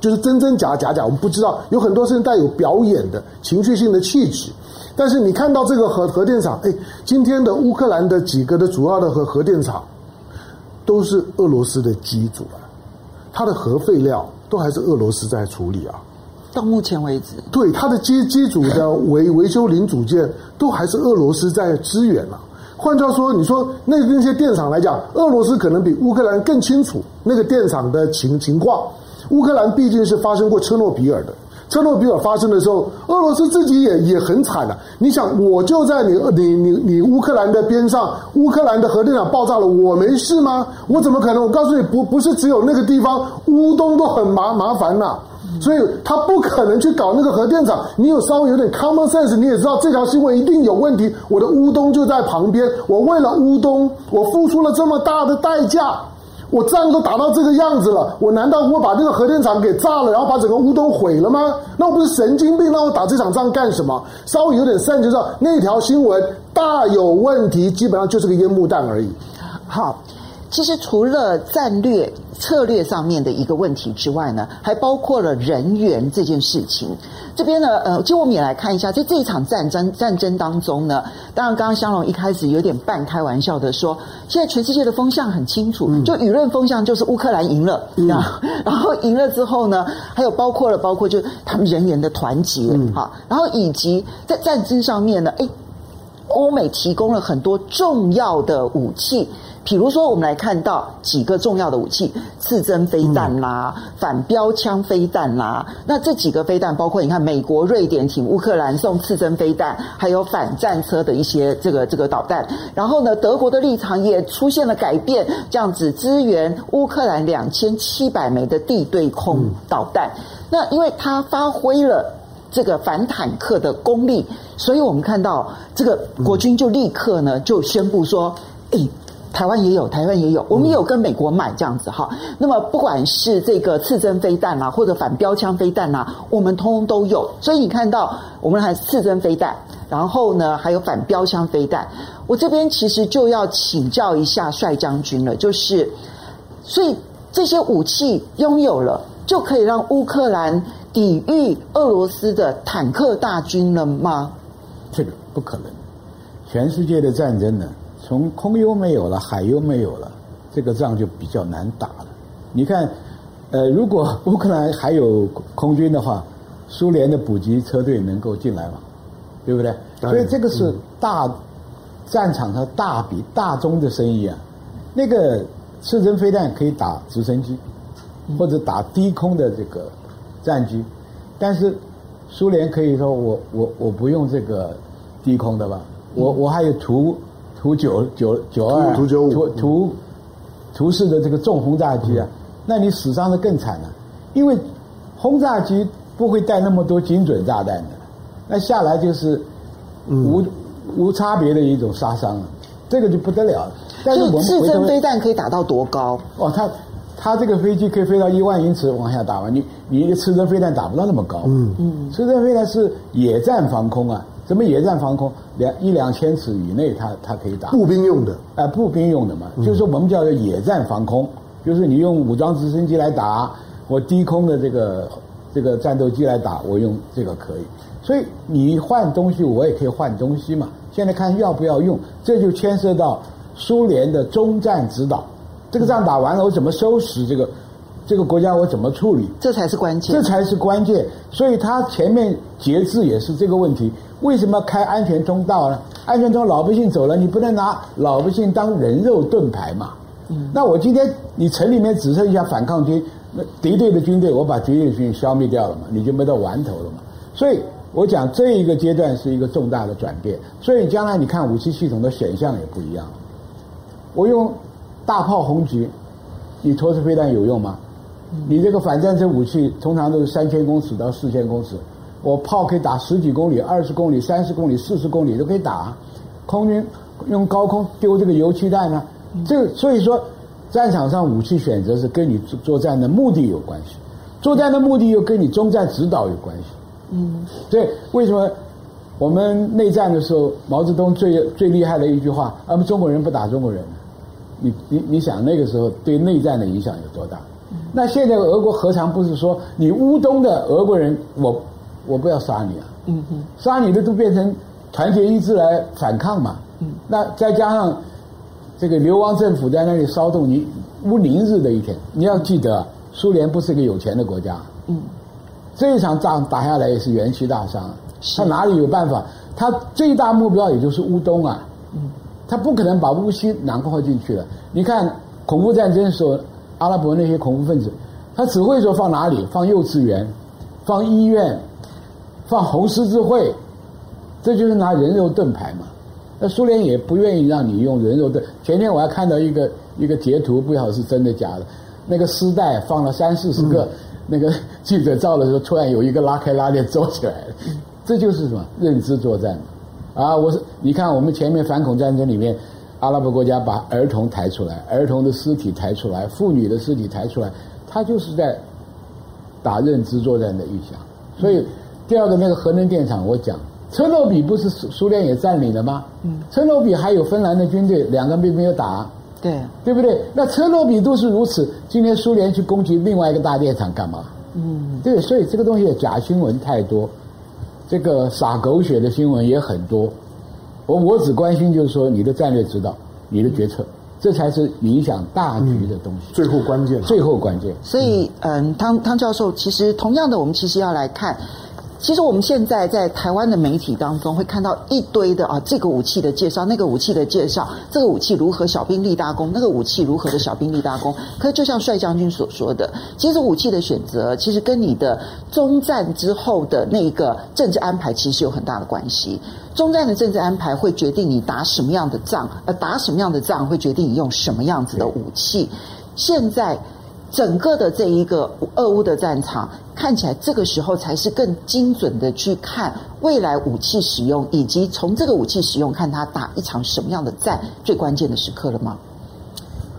就是真真假假假，我们不知道，有很多是带有表演的情绪性的气质。但是你看到这个核核电厂，哎，今天的乌克兰的几个的主要的核核电厂都是俄罗斯的机组啊，它的核废料都还是俄罗斯在处理啊。到目前为止，对它的机机组的维 [LAUGHS] 维修零组件都还是俄罗斯在支援啊。换句话说，你说那那些电厂来讲，俄罗斯可能比乌克兰更清楚那个电厂的情情况。乌克兰毕竟是发生过车诺比尔的，车诺比尔发生的时候，俄罗斯自己也也很惨了。你想，我就在你你你你乌克兰的边上，乌克兰的核电厂爆炸了，我没事吗？我怎么可能？我告诉你，不不是只有那个地方，乌东都很麻麻烦呐。所以他不可能去搞那个核电厂。你有稍微有点 common sense，你也知道这条新闻一定有问题。我的乌东就在旁边，我为了乌东，我付出了这么大的代价，我仗都打到这个样子了，我难道我把那个核电厂给炸了，然后把整个屋都毁了吗？那我不是神经病？那我打这场仗干什么？稍微有点慎就知道那条新闻大有问题，基本上就是个烟幕弹而已。好。其实除了战略策略上面的一个问题之外呢，还包括了人员这件事情。这边呢，呃，就我们也来看一下，在这一场战争战争当中呢，当然刚刚香龙一开始有点半开玩笑的说，现在全世界的风向很清楚，就舆论风向就是乌克兰赢了，嗯、[LAUGHS] 然后赢了之后呢，还有包括了包括就他们人员的团结，嗯、然后以及在战争上面呢，哎，欧美提供了很多重要的武器。比如说，我们来看到几个重要的武器：刺针飞弹啦、反标枪飞弹啦。那这几个飞弹，包括你看，美国、瑞典请乌克兰送刺针飞弹，还有反战车的一些这个这个导弹。然后呢，德国的立场也出现了改变，这样子支援乌克兰两千七百枚的地对空导弹。那因为它发挥了这个反坦克的功力，所以我们看到这个国军就立刻呢就宣布说：“诶。”台湾也有，台湾也有，我们也有跟美国买这样子哈。那么不管是这个刺针飞弹啊，或者反标枪飞弹啊，我们通通都有。所以你看到我们还刺针飞弹，然后呢还有反标枪飞弹。我这边其实就要请教一下帅将军了，就是所以这些武器拥有了，就可以让乌克兰抵御俄罗斯的坦克大军了吗？这个不可能，全世界的战争呢？从空优没有了，海优没有了，这个仗就比较难打了。你看，呃，如果乌克兰还有空军的话，苏联的补给车队能够进来吗？对不对？所以这个是大战场上大笔大宗的生意啊。那个刺针飞弹可以打直升机，或者打低空的这个战机，但是苏联可以说我我我不用这个低空的吧？我我还有图图九九九二图九五图图图式的这个重轰炸机啊，那你死伤的更惨了，因为轰炸机不会带那么多精准炸弹的，那下来就是无无差别的一种杀伤了，这个就不得了了。但是我们刺针飞弹可以打到多高？哦，它它这个飞机可以飞到一万英尺往下打完，你你一个刺针飞弹打不到那么高。嗯嗯，刺针飞弹是野战防空啊，什么野战防空？两一两千尺以内它，它它可以打。步兵用的，哎、呃，步兵用的嘛，嗯、就是说我们叫做野战防空，就是你用武装直升机来打，我低空的这个这个战斗机来打，我用这个可以。所以你换东西，我也可以换东西嘛。现在看要不要用，这就牵涉到。苏联的中战指导，这个仗打完了，我怎么收拾这个这个国家？我怎么处理？这才是关键，这才是关键。所以他前面节制也是这个问题。为什么要开安全通道呢？安全通道老百姓走了，你不能拿老百姓当人肉盾牌嘛。嗯。那我今天你城里面只剩下反抗军，那敌对的军队，我把敌对的军消灭掉了嘛，你就没得玩头了嘛。所以我讲这一个阶段是一个重大的转变。所以将来你看武器系统的选项也不一样。我用大炮轰击，你投掷飞弹有用吗？你这个反战争武器通常都是三千公尺到四千公尺，我炮可以打十几公里、二十公里、三十公里、四十公里都可以打。空军用高空丢这个油气弹呢？这个所以说，战场上武器选择是跟你作作战的目的有关系，作战的目的又跟你中战指导有关系。嗯，所以为什么？我们内战的时候，毛泽东最最厉害的一句话：“我们中国人不打中国人。”你你你想那个时候对内战的影响有多大？那现在俄国何尝不是说你乌东的俄国人，我我不要杀你啊？嗯嗯，杀你的都变成团结一致来反抗嘛。嗯，那再加上这个流亡政府在那里骚动，你无宁日的一天。你要记得，苏联不是一个有钱的国家。嗯，这一场仗打下来也是元气大伤。他哪里有办法？他最大目标也就是乌东啊，他不可能把乌西囊括进去了。你看恐怖战争的时候，阿拉伯那些恐怖分子，他只会说放哪里？放幼稚园，放医院，放红十字会，这就是拿人肉盾牌嘛。那苏联也不愿意让你用人肉盾。前天我还看到一个一个截图，不晓得是真的假的，那个丝带放了三四十个，嗯、那个 [LAUGHS] 记者照的时候，突然有一个拉开拉链走起来了。这就是什么认知作战啊！我是你看，我们前面反恐战争里面，阿拉伯国家把儿童抬出来，儿童的尸体抬出来，妇女的尸体抬出来，他就是在打认知作战的预想。所以第二个那个核能电厂，我讲车诺比不是苏苏联也占领了吗？嗯，车诺比还有芬兰的军队，两个并没有打，对对不对？那车诺比都是如此，今天苏联去攻击另外一个大电厂干嘛？嗯，对，所以这个东西假新闻太多。这个撒狗血的新闻也很多，我我只关心就是说你的战略指导，你的决策，这才是影响大局的东西。最后关键，最后关键。所以，嗯，汤汤教授，其实同样的，我们其实要来看。其实我们现在在台湾的媒体当中会看到一堆的啊，这个武器的介绍，那个武器的介绍，这个武器如何小兵立大功，那个武器如何的小兵立大功。可是就像帅将军所说的，其实武器的选择其实跟你的中战之后的那个政治安排其实有很大的关系。中战的政治安排会决定你打什么样的仗，而打什么样的仗会决定你用什么样子的武器。现在。整个的这一个俄乌的战场，看起来这个时候才是更精准的去看未来武器使用，以及从这个武器使用看他打一场什么样的战，最关键的时刻了吗？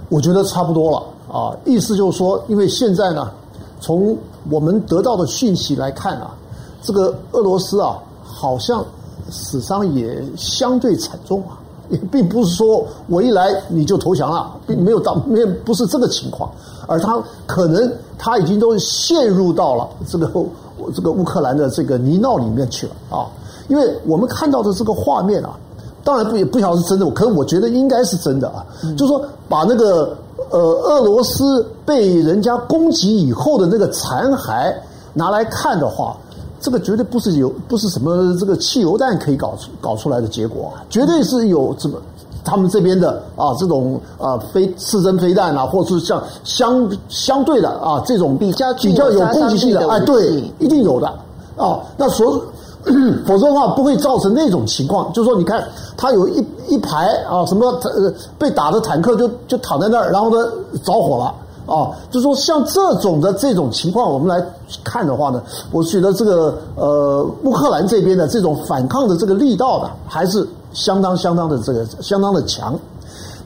我觉得差不多了啊，意思就是说，因为现在呢，从我们得到的讯息来看啊，这个俄罗斯啊，好像死伤也相对惨重啊。也并不是说我一来你就投降了，并没有到，没有不是这个情况，而他可能他已经都陷入到了这个这个乌克兰的这个泥淖里面去了啊！因为我们看到的这个画面啊，当然不也不晓得是真的，可是我觉得应该是真的啊，就是说把那个呃俄罗斯被人家攻击以后的那个残骸拿来看的话，这个绝对不是有不是什么这个汽油弹可以搞出搞出来的结果，绝对是有这么他们这边的啊这种啊飞刺针飞弹啊，或者是像相相对的啊这种比较比较有攻击性的哎，对，一定有的啊。那所 [CLEARS THROAT] 否则的话不会造成那种情况，就是说你看他有一一排啊什么呃被打的坦克就就躺在那儿，然后呢着火了。啊，就说像这种的这种情况，我们来看的话呢，我觉得这个呃乌克兰这边的这种反抗的这个力道呢，还是相当相当的这个相当的强。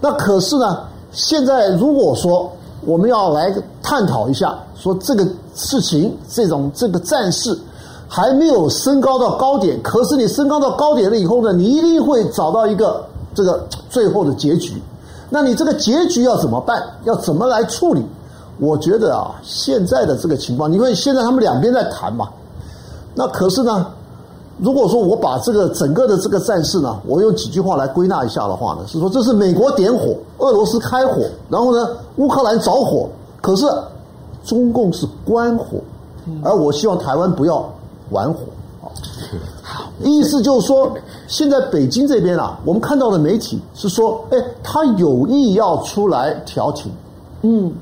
那可是呢，现在如果说我们要来探讨一下，说这个事情这种这个战事还没有升高到高点，可是你升高到高点了以后呢，你一定会找到一个这个最后的结局。那你这个结局要怎么办？要怎么来处理？我觉得啊，现在的这个情况，因为现在他们两边在谈嘛。那可是呢，如果说我把这个整个的这个战事呢，我用几句话来归纳一下的话呢，是说这是美国点火，俄罗斯开火，然后呢，乌克兰着火，可是中共是关火，而我希望台湾不要玩火。好，意思就是说，现在北京这边啊，我们看到的媒体是说，哎，他有意要出来调停，嗯，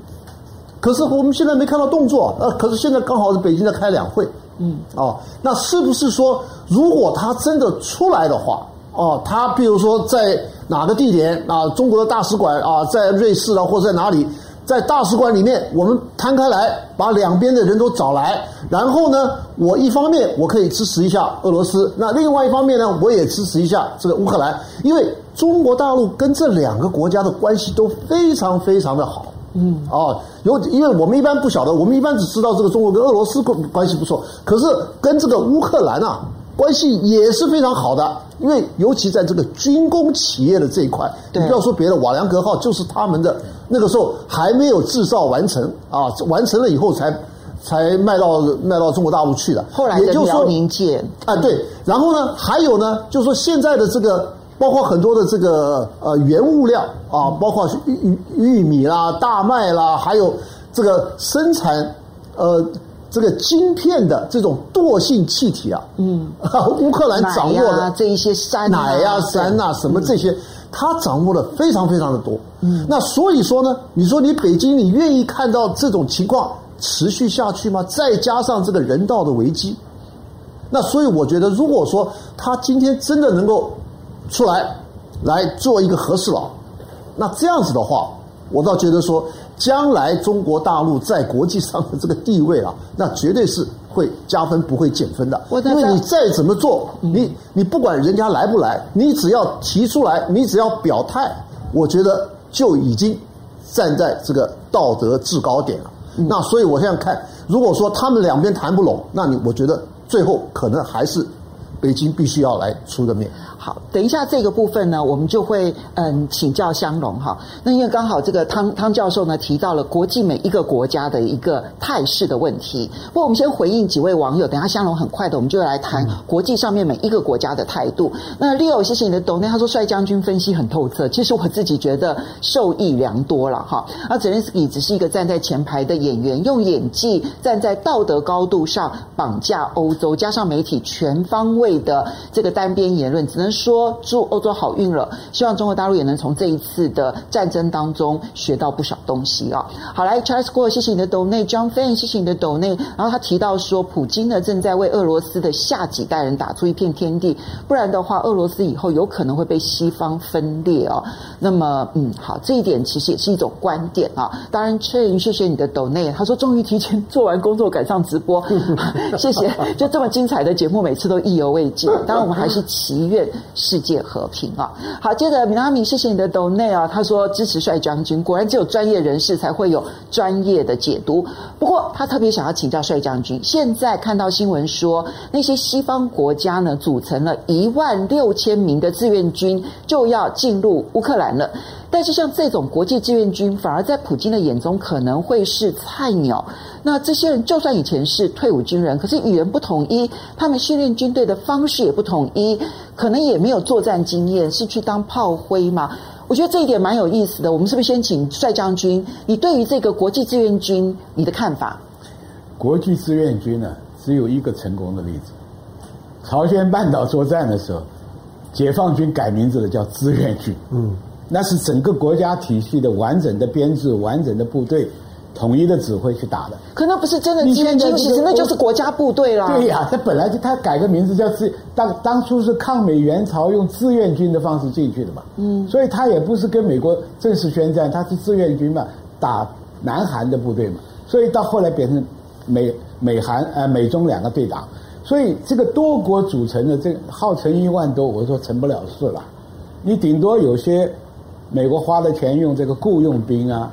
可是我们现在没看到动作，呃，可是现在刚好是北京在开两会，嗯，哦，那是不是说，如果他真的出来的话，哦，他比如说在哪个地点啊，中国的大使馆啊，在瑞士啊，或者在哪里？在大使馆里面，我们摊开来，把两边的人都找来，然后呢，我一方面我可以支持一下俄罗斯，那另外一方面呢，我也支持一下这个乌克兰，因为中国大陆跟这两个国家的关系都非常非常的好，嗯，啊，有，因为我们一般不晓得，我们一般只知道这个中国跟俄罗斯关关系不错，可是跟这个乌克兰啊。关系也是非常好的，因为尤其在这个军工企业的这一块，你不要说别的，瓦良格号就是他们的，那个时候还没有制造完成啊，完成了以后才才卖到卖到中国大陆去的。后来的辽宁舰啊，对，然后呢，还有呢，就是说现在的这个包括很多的这个呃原物料啊，包括玉玉米啦、大麦啦，还有这个生产呃。这个晶片的这种惰性气体啊，嗯，[LAUGHS] 乌克兰掌握的这一些山奶呀、山呐，什么这些，他掌握的非常非常的多。嗯，那所以说呢，你说你北京，你愿意看到这种情况持续下去吗？再加上这个人道的危机，那所以我觉得，如果说他今天真的能够出来来做一个和事佬，那这样子的话，我倒觉得说。将来中国大陆在国际上的这个地位啊，[LAUGHS] 那绝对是会加分，不会减分的。因为你再怎么做，你你不管人家来不来，你只要提出来，你只要表态，我觉得就已经站在这个道德制高点了。那所以我现在看，如果说他们两边谈不拢，那你我觉得最后可能还是北京必须要来出个面。好，等一下这个部分呢，我们就会嗯请教香龙哈。那因为刚好这个汤汤教授呢提到了国际每一个国家的一个态势的问题。不过我们先回应几位网友，等一下香龙很快的，我们就来谈国际上面每一个国家的态度。那 Leo，谢谢你的懂内，他说帅将军分析很透彻，其实我自己觉得受益良多了哈。那泽连斯基只是一个站在前排的演员，用演技站在道德高度上绑架欧洲，加上媒体全方位的这个单边言论，只能。说祝欧洲好运了，希望中国大陆也能从这一次的战争当中学到不少东西啊！好，来，Charles Gore，谢谢你的抖内，John Fan，谢谢你的抖内。然后他提到说，普京呢正在为俄罗斯的下几代人打出一片天地，不然的话，俄罗斯以后有可能会被西方分裂哦。那么，嗯，好，这一点其实也是一种观点啊。当然，翠云，谢谢你的抖内，他说终于提前做完工作赶上直播，[LAUGHS] 谢谢，就这么精彩的节目，每次都意犹未尽。当然，我们还是祈愿。世界和平啊！好，接着米拉米，谢谢你的 donate 啊。他说支持帅将军，果然只有专业人士才会有专业的解读。不过他特别想要请教帅将军，现在看到新闻说那些西方国家呢，组成了一万六千名的志愿军，就要进入乌克兰了。但是像这种国际志愿军，反而在普京的眼中可能会是菜鸟。那这些人就算以前是退伍军人，可是语言不统一，他们训练军队的方式也不统一，可能也没有作战经验，是去当炮灰吗？我觉得这一点蛮有意思的。我们是不是先请帅将军，你对于这个国际志愿军你的看法？国际志愿军呢，只有一个成功的例子。朝鲜半岛作战的时候，解放军改名字了，叫志愿军。嗯，那是整个国家体系的完整的编制、完整的部队。统一的指挥去打的，可那不是真的志愿军，其实那就是国家部队了。对呀、啊，他本来就他改个名字叫志，当当初是抗美援朝用志愿军的方式进去的嘛。嗯，所以他也不是跟美国正式宣战，他是志愿军嘛，打南韩的部队嘛。所以到后来变成美美韩呃美中两个对打，所以这个多国组成的这个号称一万多，我说成不了事了。你顶多有些美国花的钱用这个雇佣兵啊。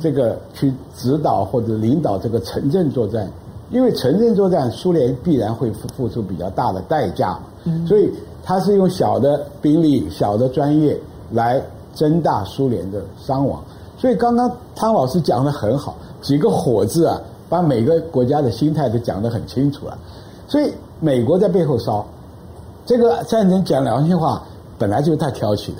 这个去指导或者领导这个城镇作战，因为城镇作战，苏联必然会付付出比较大的代价，所以他是用小的兵力、小的专业来增大苏联的伤亡。所以刚刚汤老师讲的很好，几个火字啊，把每个国家的心态都讲得很清楚了。所以美国在背后烧，这个战争讲良心话，本来就是他挑起的。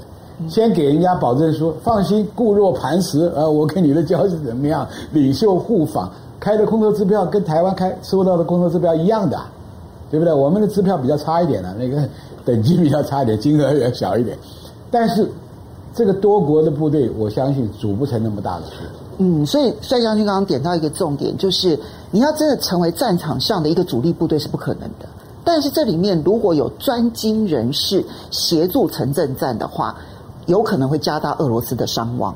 先给人家保证说，放心，固若磐石。呃，我跟你的交情怎么样？领袖互访，开的空头支票跟台湾开收到的空头支票一样的，对不对？我们的支票比较差一点的，那个 [LAUGHS] 等级比较差一点，金额也小一点。但是这个多国的部队，我相信组不成那么大的。嗯，所以帅将军刚刚点到一个重点，就是你要真的成为战场上的一个主力部队是不可能的。但是这里面如果有专精人士协助城镇战的话，有可能会加大俄罗斯的伤亡，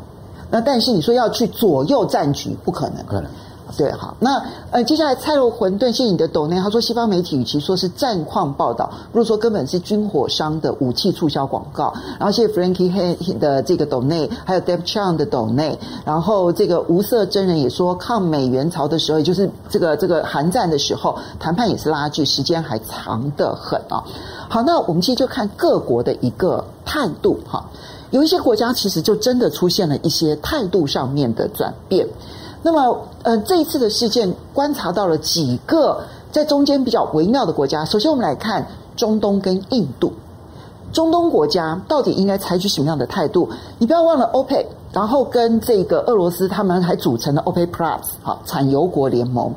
那但是你说要去左右战局，不可能。可能。对，好，那呃，接下来菜肉馄饨，谢谢你的抖内，他说西方媒体与其说是战况报道，不如说根本是军火商的武器促销广告。然后谢谢 Frankie Hay 的这个抖内，还有 Dave Chang 的抖内。然后这个无色真人也说，抗美援朝的时候，也就是这个这个韩战的时候，谈判也是拉锯，时间还长得很啊。好，那我们其实就看各国的一个态度哈。有一些国家其实就真的出现了一些态度上面的转变。那么，呃，这一次的事件观察到了几个在中间比较微妙的国家。首先，我们来看中东跟印度。中东国家到底应该采取什么样的态度？你不要忘了 OPEC，然后跟这个俄罗斯他们还组成了 OPEC Plus，好，产油国联盟。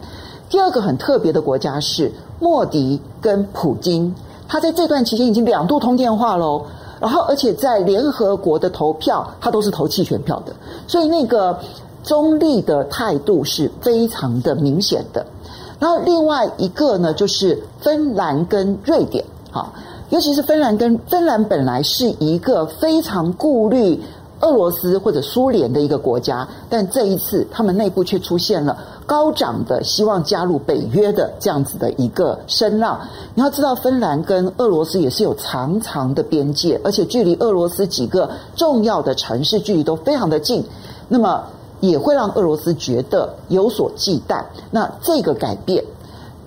第二个很特别的国家是莫迪跟普京，他在这段期间已经两度通电话喽。然后，而且在联合国的投票，他都是投弃权票的，所以那个中立的态度是非常的明显的。然后另外一个呢，就是芬兰跟瑞典，好，尤其是芬兰跟芬兰本来是一个非常顾虑。俄罗斯或者苏联的一个国家，但这一次他们内部却出现了高涨的希望加入北约的这样子的一个声浪。你要知道，芬兰跟俄罗斯也是有长长的边界，而且距离俄罗斯几个重要的城市距离都非常的近，那么也会让俄罗斯觉得有所忌惮。那这个改变，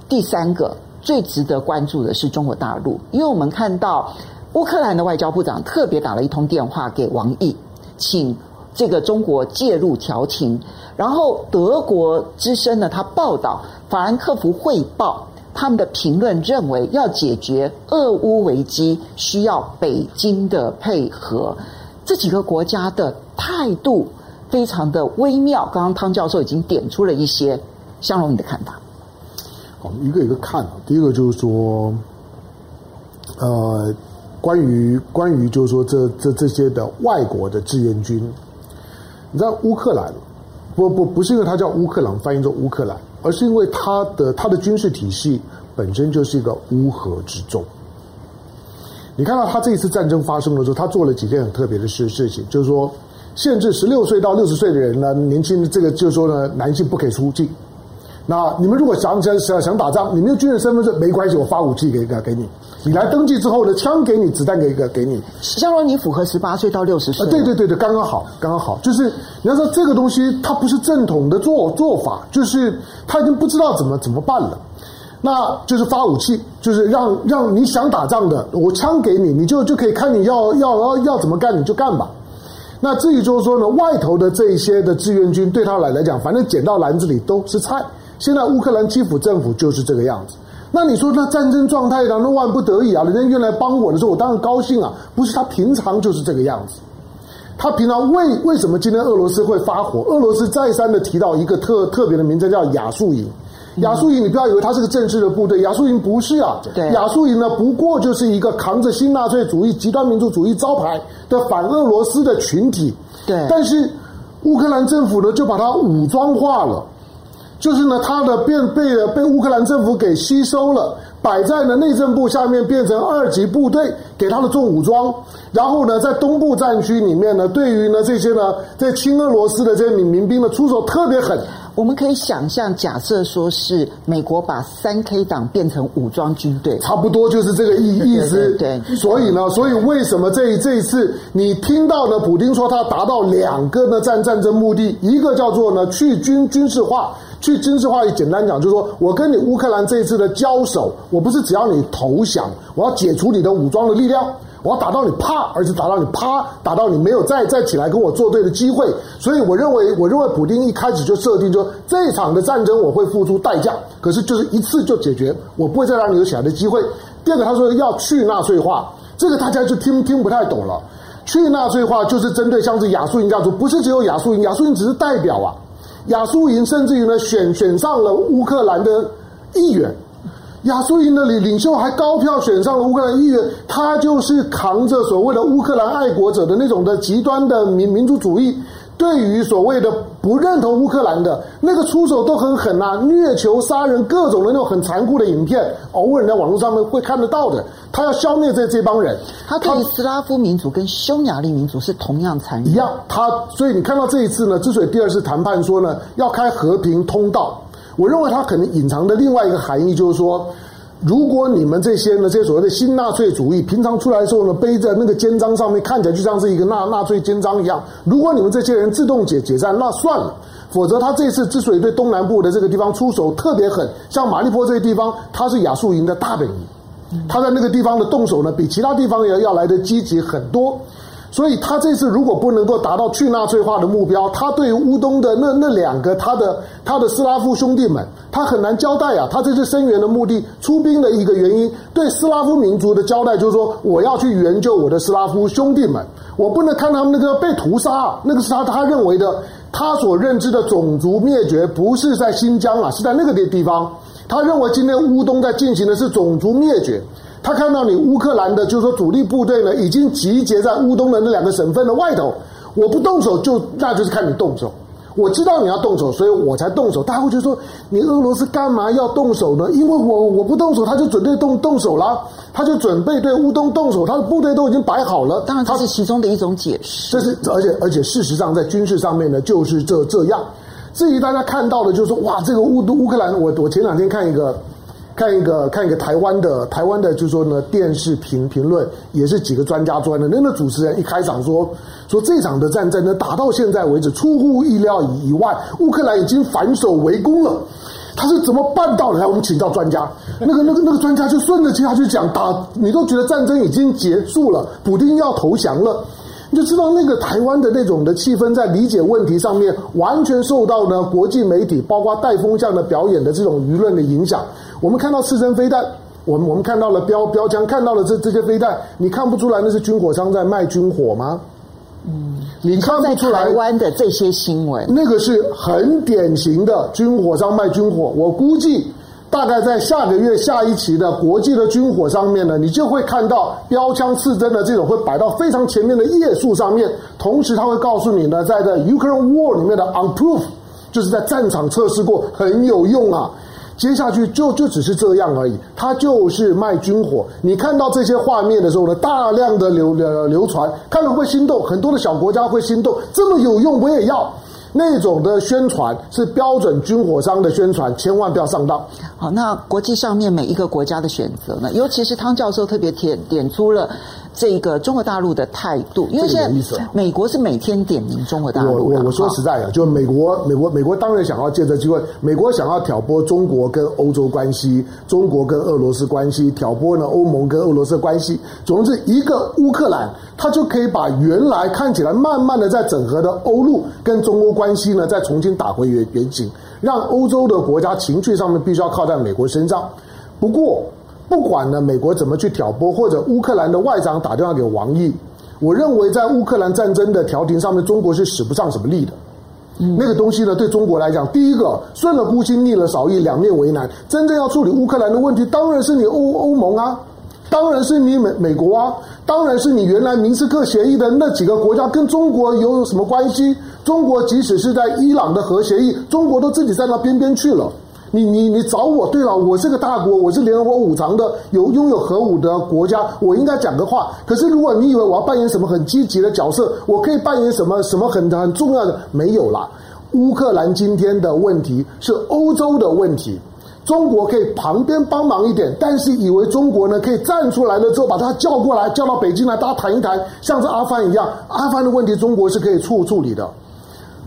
第三个最值得关注的是中国大陆，因为我们看到乌克兰的外交部长特别打了一通电话给王毅。请这个中国介入调停，然后德国之声呢，他报道法兰克福汇报他们的评论认为，要解决俄乌危机需要北京的配合。这几个国家的态度非常的微妙。刚刚汤教授已经点出了一些，相龙你的看法？我们一个一个看。第一个就是说，呃。关于关于就是说这这这些的外国的志愿军，你知道乌克兰不不不是因为它叫乌克兰翻译做乌克兰，而是因为它的它的军事体系本身就是一个乌合之众。你看到他这一次战争发生的时候，他做了几件很特别的事事情，就是说限制十六岁到六十岁的人呢，年轻的这个就是说呢，男性不可以出境。那你们如果想想想想打仗，你没有军人身份证没关系，我发武器给给给你。你来登记之后呢，枪给你，子弹给一个给你。相当于你符合十八岁到六十岁，啊，对对对对，刚刚好，刚刚好。就是你要说这个东西，它不是正统的做做法，就是他已经不知道怎么怎么办了。那就是发武器，就是让让你想打仗的，我枪给你，你就就可以看你要要要要怎么干你就干吧。那至于就是说呢，外头的这一些的志愿军对他来来讲，反正捡到篮子里都是菜。现在乌克兰基辅政府就是这个样子。那你说那战争状态的，那万不得已啊，人家愿来帮我的时候，我当然高兴啊。不是他平常就是这个样子。他平常为为什么今天俄罗斯会发火？俄罗斯再三的提到一个特特别的名称叫亚速营。亚速营，你不要以为它是个正式的部队，亚速营不是啊。对，亚速营呢，不过就是一个扛着新纳粹主义、极端民族主义招牌的反俄罗斯的群体。对，但是乌克兰政府呢，就把它武装化了，就是呢，它的变被被乌克兰政府给吸收了。摆在了内政部下面，变成二级部队，给他的做武装。然后呢，在东部战区里面呢，对于呢这些呢，在亲俄罗斯的这些民民兵呢，出手特别狠。我们可以想象，假设说是美国把三 K 党变成武装军队，差不多就是这个意意思。对，所以呢，所以为什么这这一次你听到呢？普京说他达到两个呢战战争目的，一个叫做呢去军军事化。去军事化，也简单讲，就是说我跟你乌克兰这一次的交手，我不是只要你投降，我要解除你的武装的力量，我要打到你怕，而是打到你啪，打到你没有再再起来跟我作对的机会。所以我认为，我认为普丁一开始就设定说，这场的战争我会付出代价，可是就是一次就解决，我不会再让你有起来的机会。第二个，他说要去纳粹化，这个大家就听听不太懂了。去纳粹化就是针对像是亚速营家族，不是只有亚速营，亚速营只是代表啊。亚速营甚至于呢选选上了乌克兰的议员，亚速营的领领袖还高票选上了乌克兰议员，他就是扛着所谓的乌克兰爱国者的那种的极端的民民族主义。对于所谓的不认同乌克兰的那个出手都很狠呐、啊，虐囚杀人各种的那种很残酷的影片，偶尔在网络上面会看得到的。他要消灭这这帮人，他对斯拉夫民族跟匈牙利民族是同样残忍一样。他所以你看到这一次呢，之所以第二次谈判说呢要开和平通道，我认为他可能隐藏的另外一个含义就是说。如果你们这些呢，这些所谓的新纳粹主义，平常出来的时候呢，背着那个肩章上面看起来就像是一个纳纳粹肩章一样。如果你们这些人自动解解散，那算了。否则，他这次之所以对东南部的这个地方出手特别狠，像马利坡这些地方，他是亚速营的大本营，他在那个地方的动手呢，比其他地方要要来的积极很多。所以他这次如果不能够达到去纳粹化的目标，他对乌东的那那两个他的他的斯拉夫兄弟们，他很难交代啊。他这次声援的目的，出兵的一个原因，对斯拉夫民族的交代就是说，我要去援救我的斯拉夫兄弟们，我不能看他们那个被屠杀，那个是他他认为的，他所认知的种族灭绝不是在新疆啊，是在那个地地方。他认为今天乌东在进行的是种族灭绝。他看到你乌克兰的，就是说主力部队呢，已经集结在乌东的那两个省份的外头。我不动手就，那就是看你动手。我知道你要动手，所以我才动手。大家会觉得说，你俄罗斯干嘛要动手呢？因为我我不动手，他就准备动动手了，他就准备对乌东动手，他的部队都已经摆好了。当然，它是其中的一种解释。这是而且而且事实上，在军事上面呢，就是这这样。至于大家看到的，就是说，哇，这个乌乌克兰，我我前两天看一个。看一个看一个台湾的台湾的，就是说呢，电视评评论也是几个专家做的。那个主持人一开场说说这场的战争呢，打到现在为止出乎意料以以外，乌克兰已经反守为攻了。他是怎么办到的？来，我们请教专家。那个那个那个专家就顺着接下去讲，打你都觉得战争已经结束了，普丁要投降了。你就知道那个台湾的那种的气氛，在理解问题上面，完全受到呢国际媒体，包括带风向的表演的这种舆论的影响。我们看到刺针飞弹，我们我们看到了标标枪，看到了这这些飞弹，你看不出来那是军火商在卖军火吗？嗯，你看不出来。台湾的这些新闻，那个是很典型的军火商卖军火。我估计。大概在下个月下一期的国际的军火上面呢，你就会看到标枪刺针的这种会摆到非常前面的页数上面，同时他会告诉你呢，在这 Ukraine War 里面的 on proof，就是在战场测试过很有用啊。接下去就就只是这样而已，它就是卖军火。你看到这些画面的时候呢，大量的流流流传，看了会心动，很多的小国家会心动，这么有用我也要。那种的宣传是标准军火商的宣传，千万不要上当。好，那国际上面每一个国家的选择呢？尤其是汤教授特别点点出了。这个中国大陆的态度，因为现在美国是每天点名中国大陆。我我我说实在的，就美国美国美国当然想要借这机会，美国想要挑拨中国跟欧洲关系，中国跟俄罗斯关系，挑拨呢欧盟跟俄罗斯关系。总之，一个乌克兰，它就可以把原来看起来慢慢的在整合的欧陆跟中欧关系呢，再重新打回原原形，让欧洲的国家情绪上面必须要靠在美国身上。不过。不管呢，美国怎么去挑拨，或者乌克兰的外长打电话给王毅，我认为在乌克兰战争的调停上面，中国是使不上什么力的。嗯、那个东西呢，对中国来讲，第一个顺了孤心，逆了少意，两面为难。真正要处理乌克兰的问题，当然是你欧欧盟啊，当然是你美美国啊，当然是你原来明斯克协议的那几个国家，跟中国有什么关系？中国即使是在伊朗的核协议，中国都自己在那边边去了。你你你找我？对了，我是个大国，我是联合国五常的有拥有核武的国家，我应该讲个话。可是如果你以为我要扮演什么很积极的角色，我可以扮演什么什么很很重要的？没有啦。乌克兰今天的问题是欧洲的问题，中国可以旁边帮忙一点，但是以为中国呢可以站出来了之后把他叫过来，叫到北京来，大家谈一谈，像是阿富汗一样，阿富汗的问题中国是可以处处理的。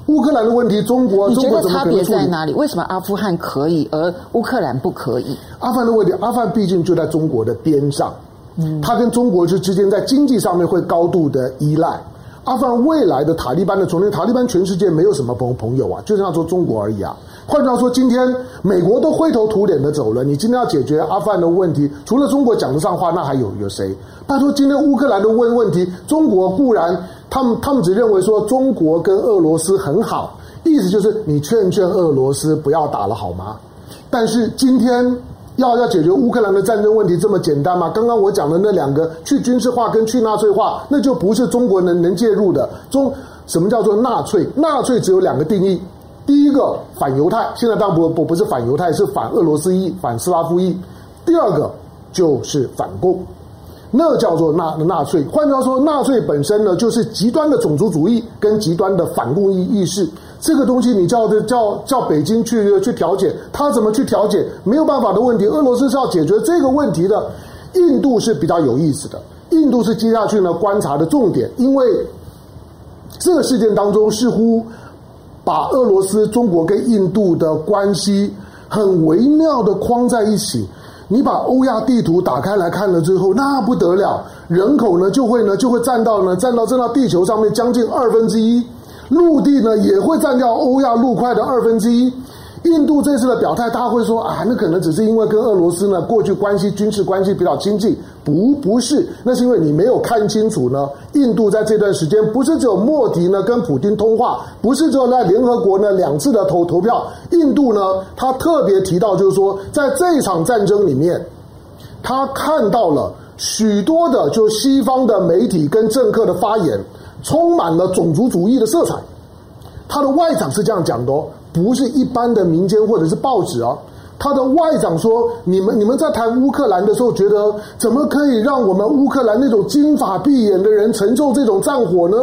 乌克兰的问题，中国你觉得差别在哪里？为什么阿富汗可以，而乌克兰不可以？阿富汗的问题，阿富汗毕竟就在中国的边上，嗯，它跟中国之之间在经济上面会高度的依赖。阿富汗未来的塔利班的重建，塔利班全世界没有什么朋朋友啊，就是要说中国而已啊。换句话说，今天美国都灰头土脸的走了，你今天要解决阿富汗的问题，除了中国讲得上话，那还有有谁？拜托，今天乌克兰的问问题，中国固然。他们他们只认为说中国跟俄罗斯很好，意思就是你劝劝俄罗斯不要打了好吗？但是今天要要解决乌克兰的战争问题这么简单吗？刚刚我讲的那两个去军事化跟去纳粹化，那就不是中国能能介入的。中什么叫做纳粹？纳粹只有两个定义：第一个反犹太，现在当然不不不是反犹太，是反俄罗斯裔、反斯拉夫裔；第二个就是反共。那叫做纳纳粹，换句话说，纳粹本身呢，就是极端的种族主义跟极端的反共意意识。这个东西你叫叫叫北京去去调解，他怎么去调解？没有办法的问题。俄罗斯是要解决这个问题的。印度是比较有意思的，印度是接下去呢观察的重点，因为这个事件当中似乎把俄罗斯、中国跟印度的关系很微妙的框在一起。你把欧亚地图打开来看了之后，那不得了，人口呢就会呢就会占到呢占到占到地球上面将近二分之一，陆地呢也会占掉欧亚陆块的二分之一。印度这次的表态，大家会说啊，那可能只是因为跟俄罗斯呢过去关系军事关系比较亲近，不不是，那是因为你没有看清楚呢。印度在这段时间不是只有莫迪呢跟普丁通话，不是只有在联合国呢两次的投投票，印度呢他特别提到就是说，在这场战争里面，他看到了许多的就西方的媒体跟政客的发言，充满了种族主义的色彩。他的外长是这样讲的哦。不是一般的民间或者是报纸啊，他的外长说：“你们你们在谈乌克兰的时候，觉得怎么可以让我们乌克兰那种金发碧眼的人承受这种战火呢？”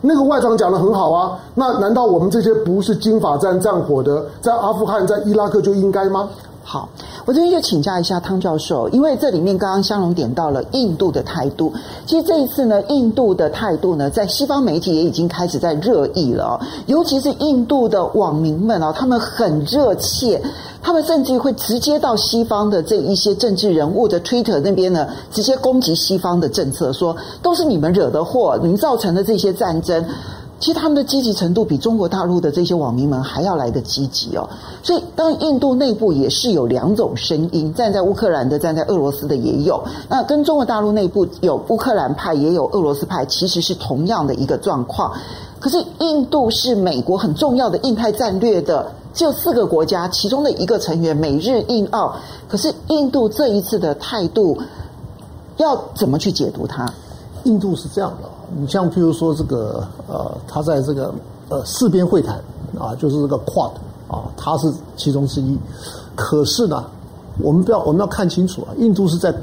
那个外长讲得很好啊，那难道我们这些不是金发战战火的，在阿富汗、在伊拉克就应该吗？好，我这边就请教一下汤教授，因为这里面刚刚香龙点到了印度的态度。其实这一次呢，印度的态度呢，在西方媒体也已经开始在热议了，尤其是印度的网民们啊，他们很热切，他们甚至会直接到西方的这一些政治人物的 Twitter 那边呢，直接攻击西方的政策，说都是你们惹的祸，你们造成的这些战争。其实他们的积极程度比中国大陆的这些网民们还要来得积极哦，所以当然印度内部也是有两种声音，站在乌克兰的，站在俄罗斯的也有。那跟中国大陆内部有乌克兰派，也有俄罗斯派，其实是同样的一个状况。可是印度是美国很重要的印太战略的，只有四个国家其中的一个成员，美日印澳。可是印度这一次的态度，要怎么去解读它？印度是这样的。你像譬如说这个呃，他在这个呃四边会谈啊，就是这个 Quad 啊，他是其中之一。可是呢，我们不要我们要看清楚啊，印度是在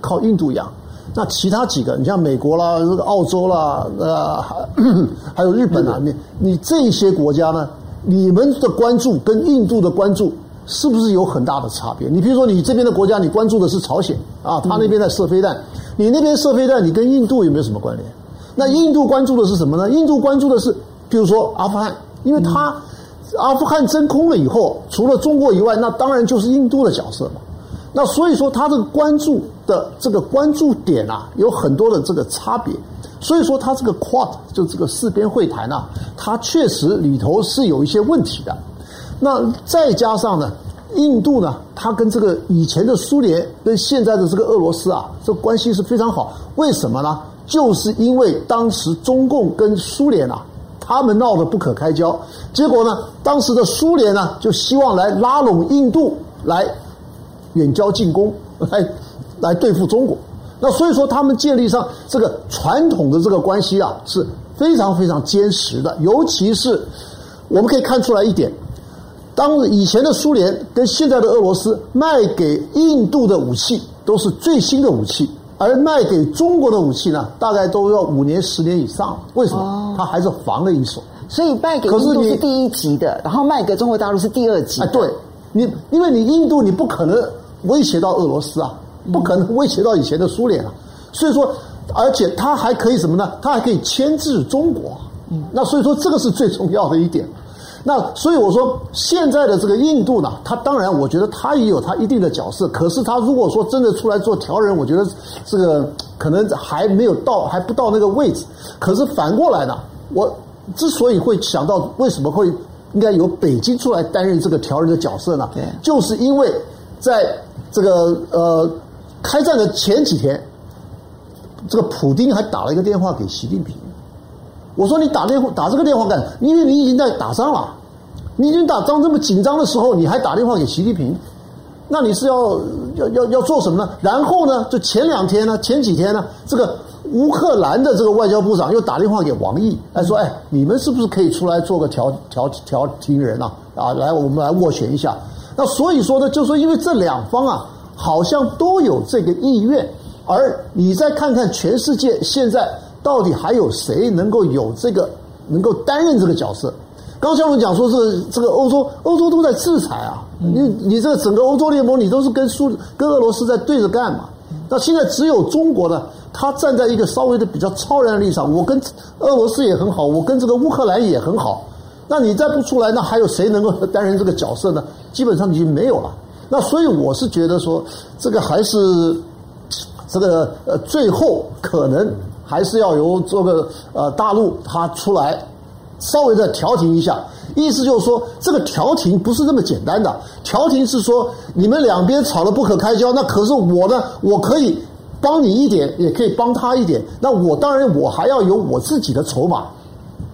靠印度洋，那其他几个，你像美国啦、这个澳洲啦、呃还 [COUGHS] 还有日本啊，你你这些国家呢，你们的关注跟印度的关注是不是有很大的差别？你比如说你这边的国家，你关注的是朝鲜啊，他那边在射飞弹，你那边射飞弹，你跟印度有没有什么关联？那印度关注的是什么呢？印度关注的是，比如说阿富汗，因为他阿富汗真空了以后，除了中国以外，那当然就是印度的角色嘛。那所以说，它这个关注的这个关注点啊，有很多的这个差别。所以说，它这个 Quad 就这个四边会谈啊，它确实里头是有一些问题的。那再加上呢，印度呢，它跟这个以前的苏联跟现在的这个俄罗斯啊，这关系是非常好。为什么呢？就是因为当时中共跟苏联啊，他们闹得不可开交。结果呢，当时的苏联呢就希望来拉拢印度来远交近攻，来来对付中国。那所以说，他们建立上这个传统的这个关系啊是非常非常坚实的。尤其是我们可以看出来一点，当以前的苏联跟现在的俄罗斯卖给印度的武器都是最新的武器。而卖给中国的武器呢，大概都要五年、十年以上。为什么？他还是防了一手。所以卖给印度是第一级的，然后卖给中国大陆是第二级。哎，对，你因为你印度你不可能威胁到俄罗斯啊，不可能威胁到以前的苏联啊。所以说，而且它还可以什么呢？它还可以牵制中国。嗯，那所以说这个是最重要的一点。那所以我说，现在的这个印度呢，他当然我觉得他也有他一定的角色。可是他如果说真的出来做调人，我觉得这个可能还没有到，还不到那个位置。可是反过来呢，我之所以会想到为什么会应该由北京出来担任这个调人的角色呢？对，就是因为在这个呃开战的前几天，这个普丁还打了一个电话给习近平。我说你打电话打这个电话干什么？因为你已经在打仗了，你已经打仗这么紧张的时候，你还打电话给习近平，那你是要要要要做什么呢？然后呢，就前两天呢，前几天呢，这个乌克兰的这个外交部长又打电话给王毅，来说，哎，你们是不是可以出来做个调调调停人啊？啊，来，我们来斡旋一下。那所以说呢，就说因为这两方啊，好像都有这个意愿，而你再看看全世界现在。到底还有谁能够有这个能够担任这个角色？刚才我们讲说，是这个欧洲欧洲都在制裁啊，你你这个整个欧洲联盟，你都是跟苏跟俄罗斯在对着干嘛？那现在只有中国呢，他站在一个稍微的比较超然的立场，我跟俄罗斯也很好，我跟这个乌克兰也很好。那你再不出来，那还有谁能够担任这个角色呢？基本上已经没有了。那所以我是觉得说，这个还是这个呃，最后可能。还是要由这个呃大陆他出来稍微的调停一下，意思就是说，这个调停不是那么简单的。调停是说，你们两边吵得不可开交，那可是我呢，我可以帮你一点，也可以帮他一点。那我当然我还要有我自己的筹码。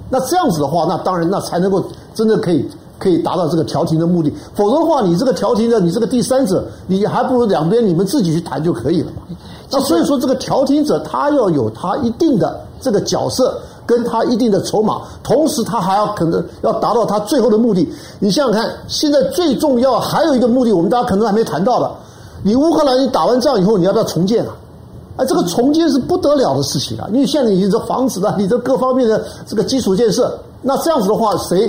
那这样子的话，那当然那才能够真的可以可以达到这个调停的目的。否则的话，你这个调停的，你这个第三者，你还不如两边你们自己去谈就可以了嘛。那所以说，这个调停者他要有他一定的这个角色，跟他一定的筹码，同时他还要可能要达到他最后的目的。你想想看，现在最重要还有一个目的，我们大家可能还没谈到的，你乌克兰你打完仗以后，你要不要重建啊？哎，这个重建是不得了的事情啊！因为现在你这房子啊，你这各方面的这个基础建设，那这样子的话，谁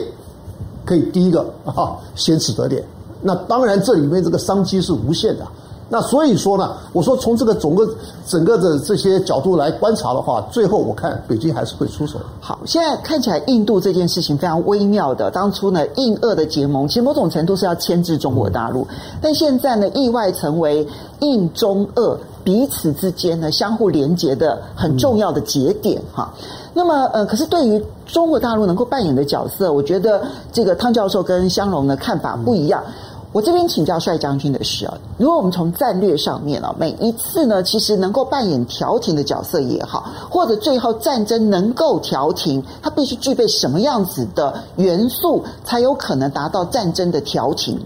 可以第一个啊先取得点？那当然，这里面这个商机是无限的。那所以说呢，我说从这个整个整个的这些角度来观察的话，最后我看北京还是会出手。好，现在看起来印度这件事情非常微妙的。当初呢，印俄的结盟其实某种程度是要牵制中国大陆，但现在呢，意外成为印中俄彼此之间呢相互连接的很重要的节点哈。那么呃，可是对于中国大陆能够扮演的角色，我觉得这个汤教授跟香龙的看法不一样。我这边请教帅将军的是啊，如果我们从战略上面啊，每一次呢，其实能够扮演调停的角色也好，或者最后战争能够调停，它必须具备什么样子的元素，才有可能达到战争的调停？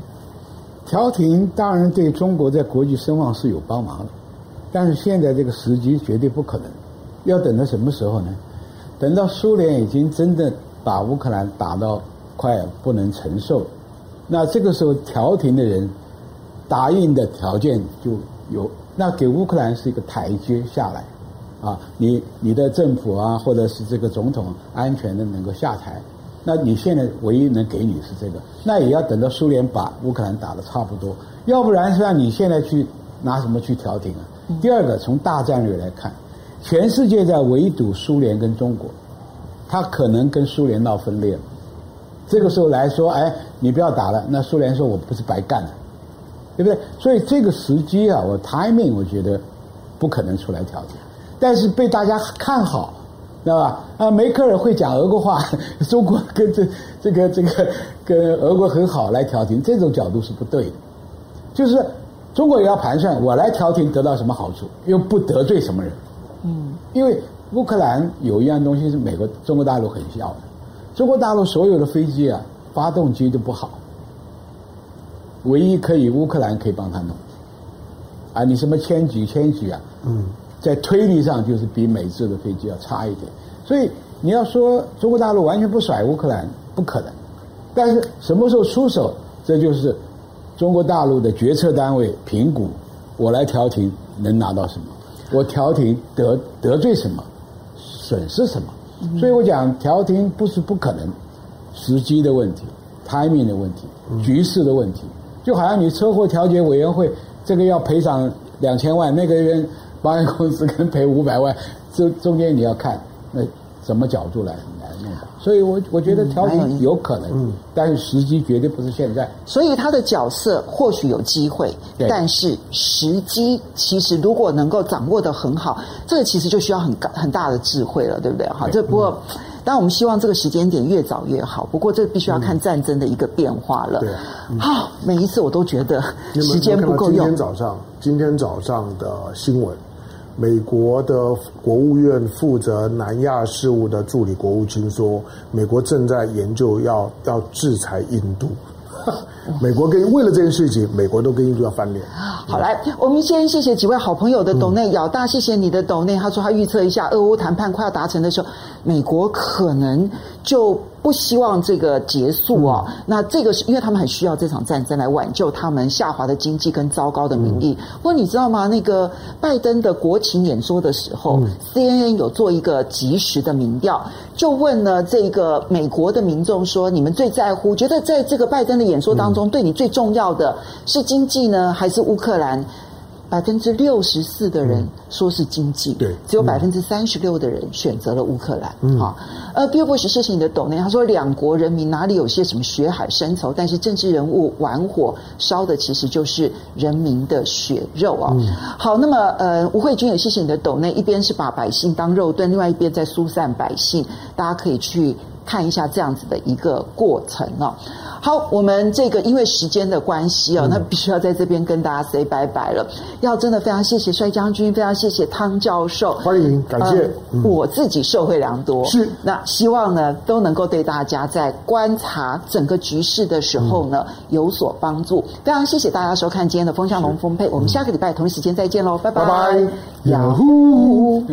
调停当然对中国在国际声望是有帮忙的，但是现在这个时机绝对不可能，要等到什么时候呢？等到苏联已经真的把乌克兰打到快不能承受。那这个时候调停的人答应的条件就有，那给乌克兰是一个台阶下来，啊，你你的政府啊，或者是这个总统安全的能够下台，那你现在唯一能给你是这个，那也要等到苏联把乌克兰打得差不多，要不然是让你现在去拿什么去调停啊？第二个，从大战略来看，全世界在围堵苏联跟中国，他可能跟苏联闹分裂了。这个时候来说，哎，你不要打了。那苏联说我不是白干的，对不对？所以这个时机啊，我 timing 我觉得不可能出来调停，但是被大家看好，知道吧？啊，梅克尔会讲俄国话，[LAUGHS] 中国跟这这个这个跟俄国很好来调停，这种角度是不对的。就是中国也要盘算，我来调停得到什么好处，又不得罪什么人。嗯，因为乌克兰有一样东西是美国中国大陆很需要的。中国大陆所有的飞机啊，发动机都不好，唯一可以乌克兰可以帮他弄。啊，你什么千几千几啊？嗯，在推力上就是比美制的飞机要差一点。所以你要说中国大陆完全不甩乌克兰，不可能。但是什么时候出手，这就是中国大陆的决策单位评估，我来调停能拿到什么，我调停得得罪什么，损失什么。所以我讲调停不是不可能，时机的问题、timing 的问题、局势的问题，就好像你车祸调解委员会。这个要赔偿两千万，那个人保险公司跟赔五百万，这中间你要看那什么角度来来弄的。所以我我觉得调停有可能，嗯，但是时机绝对不是现在。所以他的角色或许有机会，但是时机其实如果能够掌握得很好，这个其实就需要很很大的智慧了，对不对？好，这不过。当然，我们希望这个时间点越早越好。不过，这必须要看战争的一个变化了。对，好，每一次我都觉得时间不够用。今天早上，今天早上的新闻，美国的国务院负责南亚事务的助理国务卿说，美国正在研究要要制裁印度。[LAUGHS] 美国跟为了这件事情，美国都跟印度要翻脸。[LAUGHS] 好，来，我们先谢谢几位好朋友的董内，咬大，谢谢你的董内。他说他预测一下，俄乌谈判快要达成的时候，美国可能就。不希望这个结束啊，那这个是因为他们很需要这场战争来挽救他们下滑的经济跟糟糕的民意。不过你知道吗？那个拜登的国情演说的时候，CNN 有做一个及时的民调，就问了这个美国的民众说：你们最在乎，觉得在这个拜登的演说当中，对你最重要的是经济呢，还是乌克兰？百分之六十四的人说是经济，对，只有百分之三十六的人选择了乌克兰。嗯，好，呃，Bill Bush 谢谢你的抖内，他说两国人民哪里有些什么血海深仇，但是政治人物玩火烧的其实就是人民的血肉啊。嗯、好，那么呃，吴慧君也谢谢你的抖内，一边是把百姓当肉盾，另外一边在疏散百姓，大家可以去看一下这样子的一个过程啊。好，我们这个因为时间的关系哦，那必须要在这边跟大家 say 拜拜了。要真的非常谢谢帅将军，非常谢谢汤教授，欢迎，感谢。嗯、我自己受惠良多，是。那希望呢都能够对大家在观察整个局势的时候呢、嗯、有所帮助。非常谢谢大家收看今天的风向龙凤配，我们下个礼拜同一时间再见喽，拜拜。拜拜。呀呼。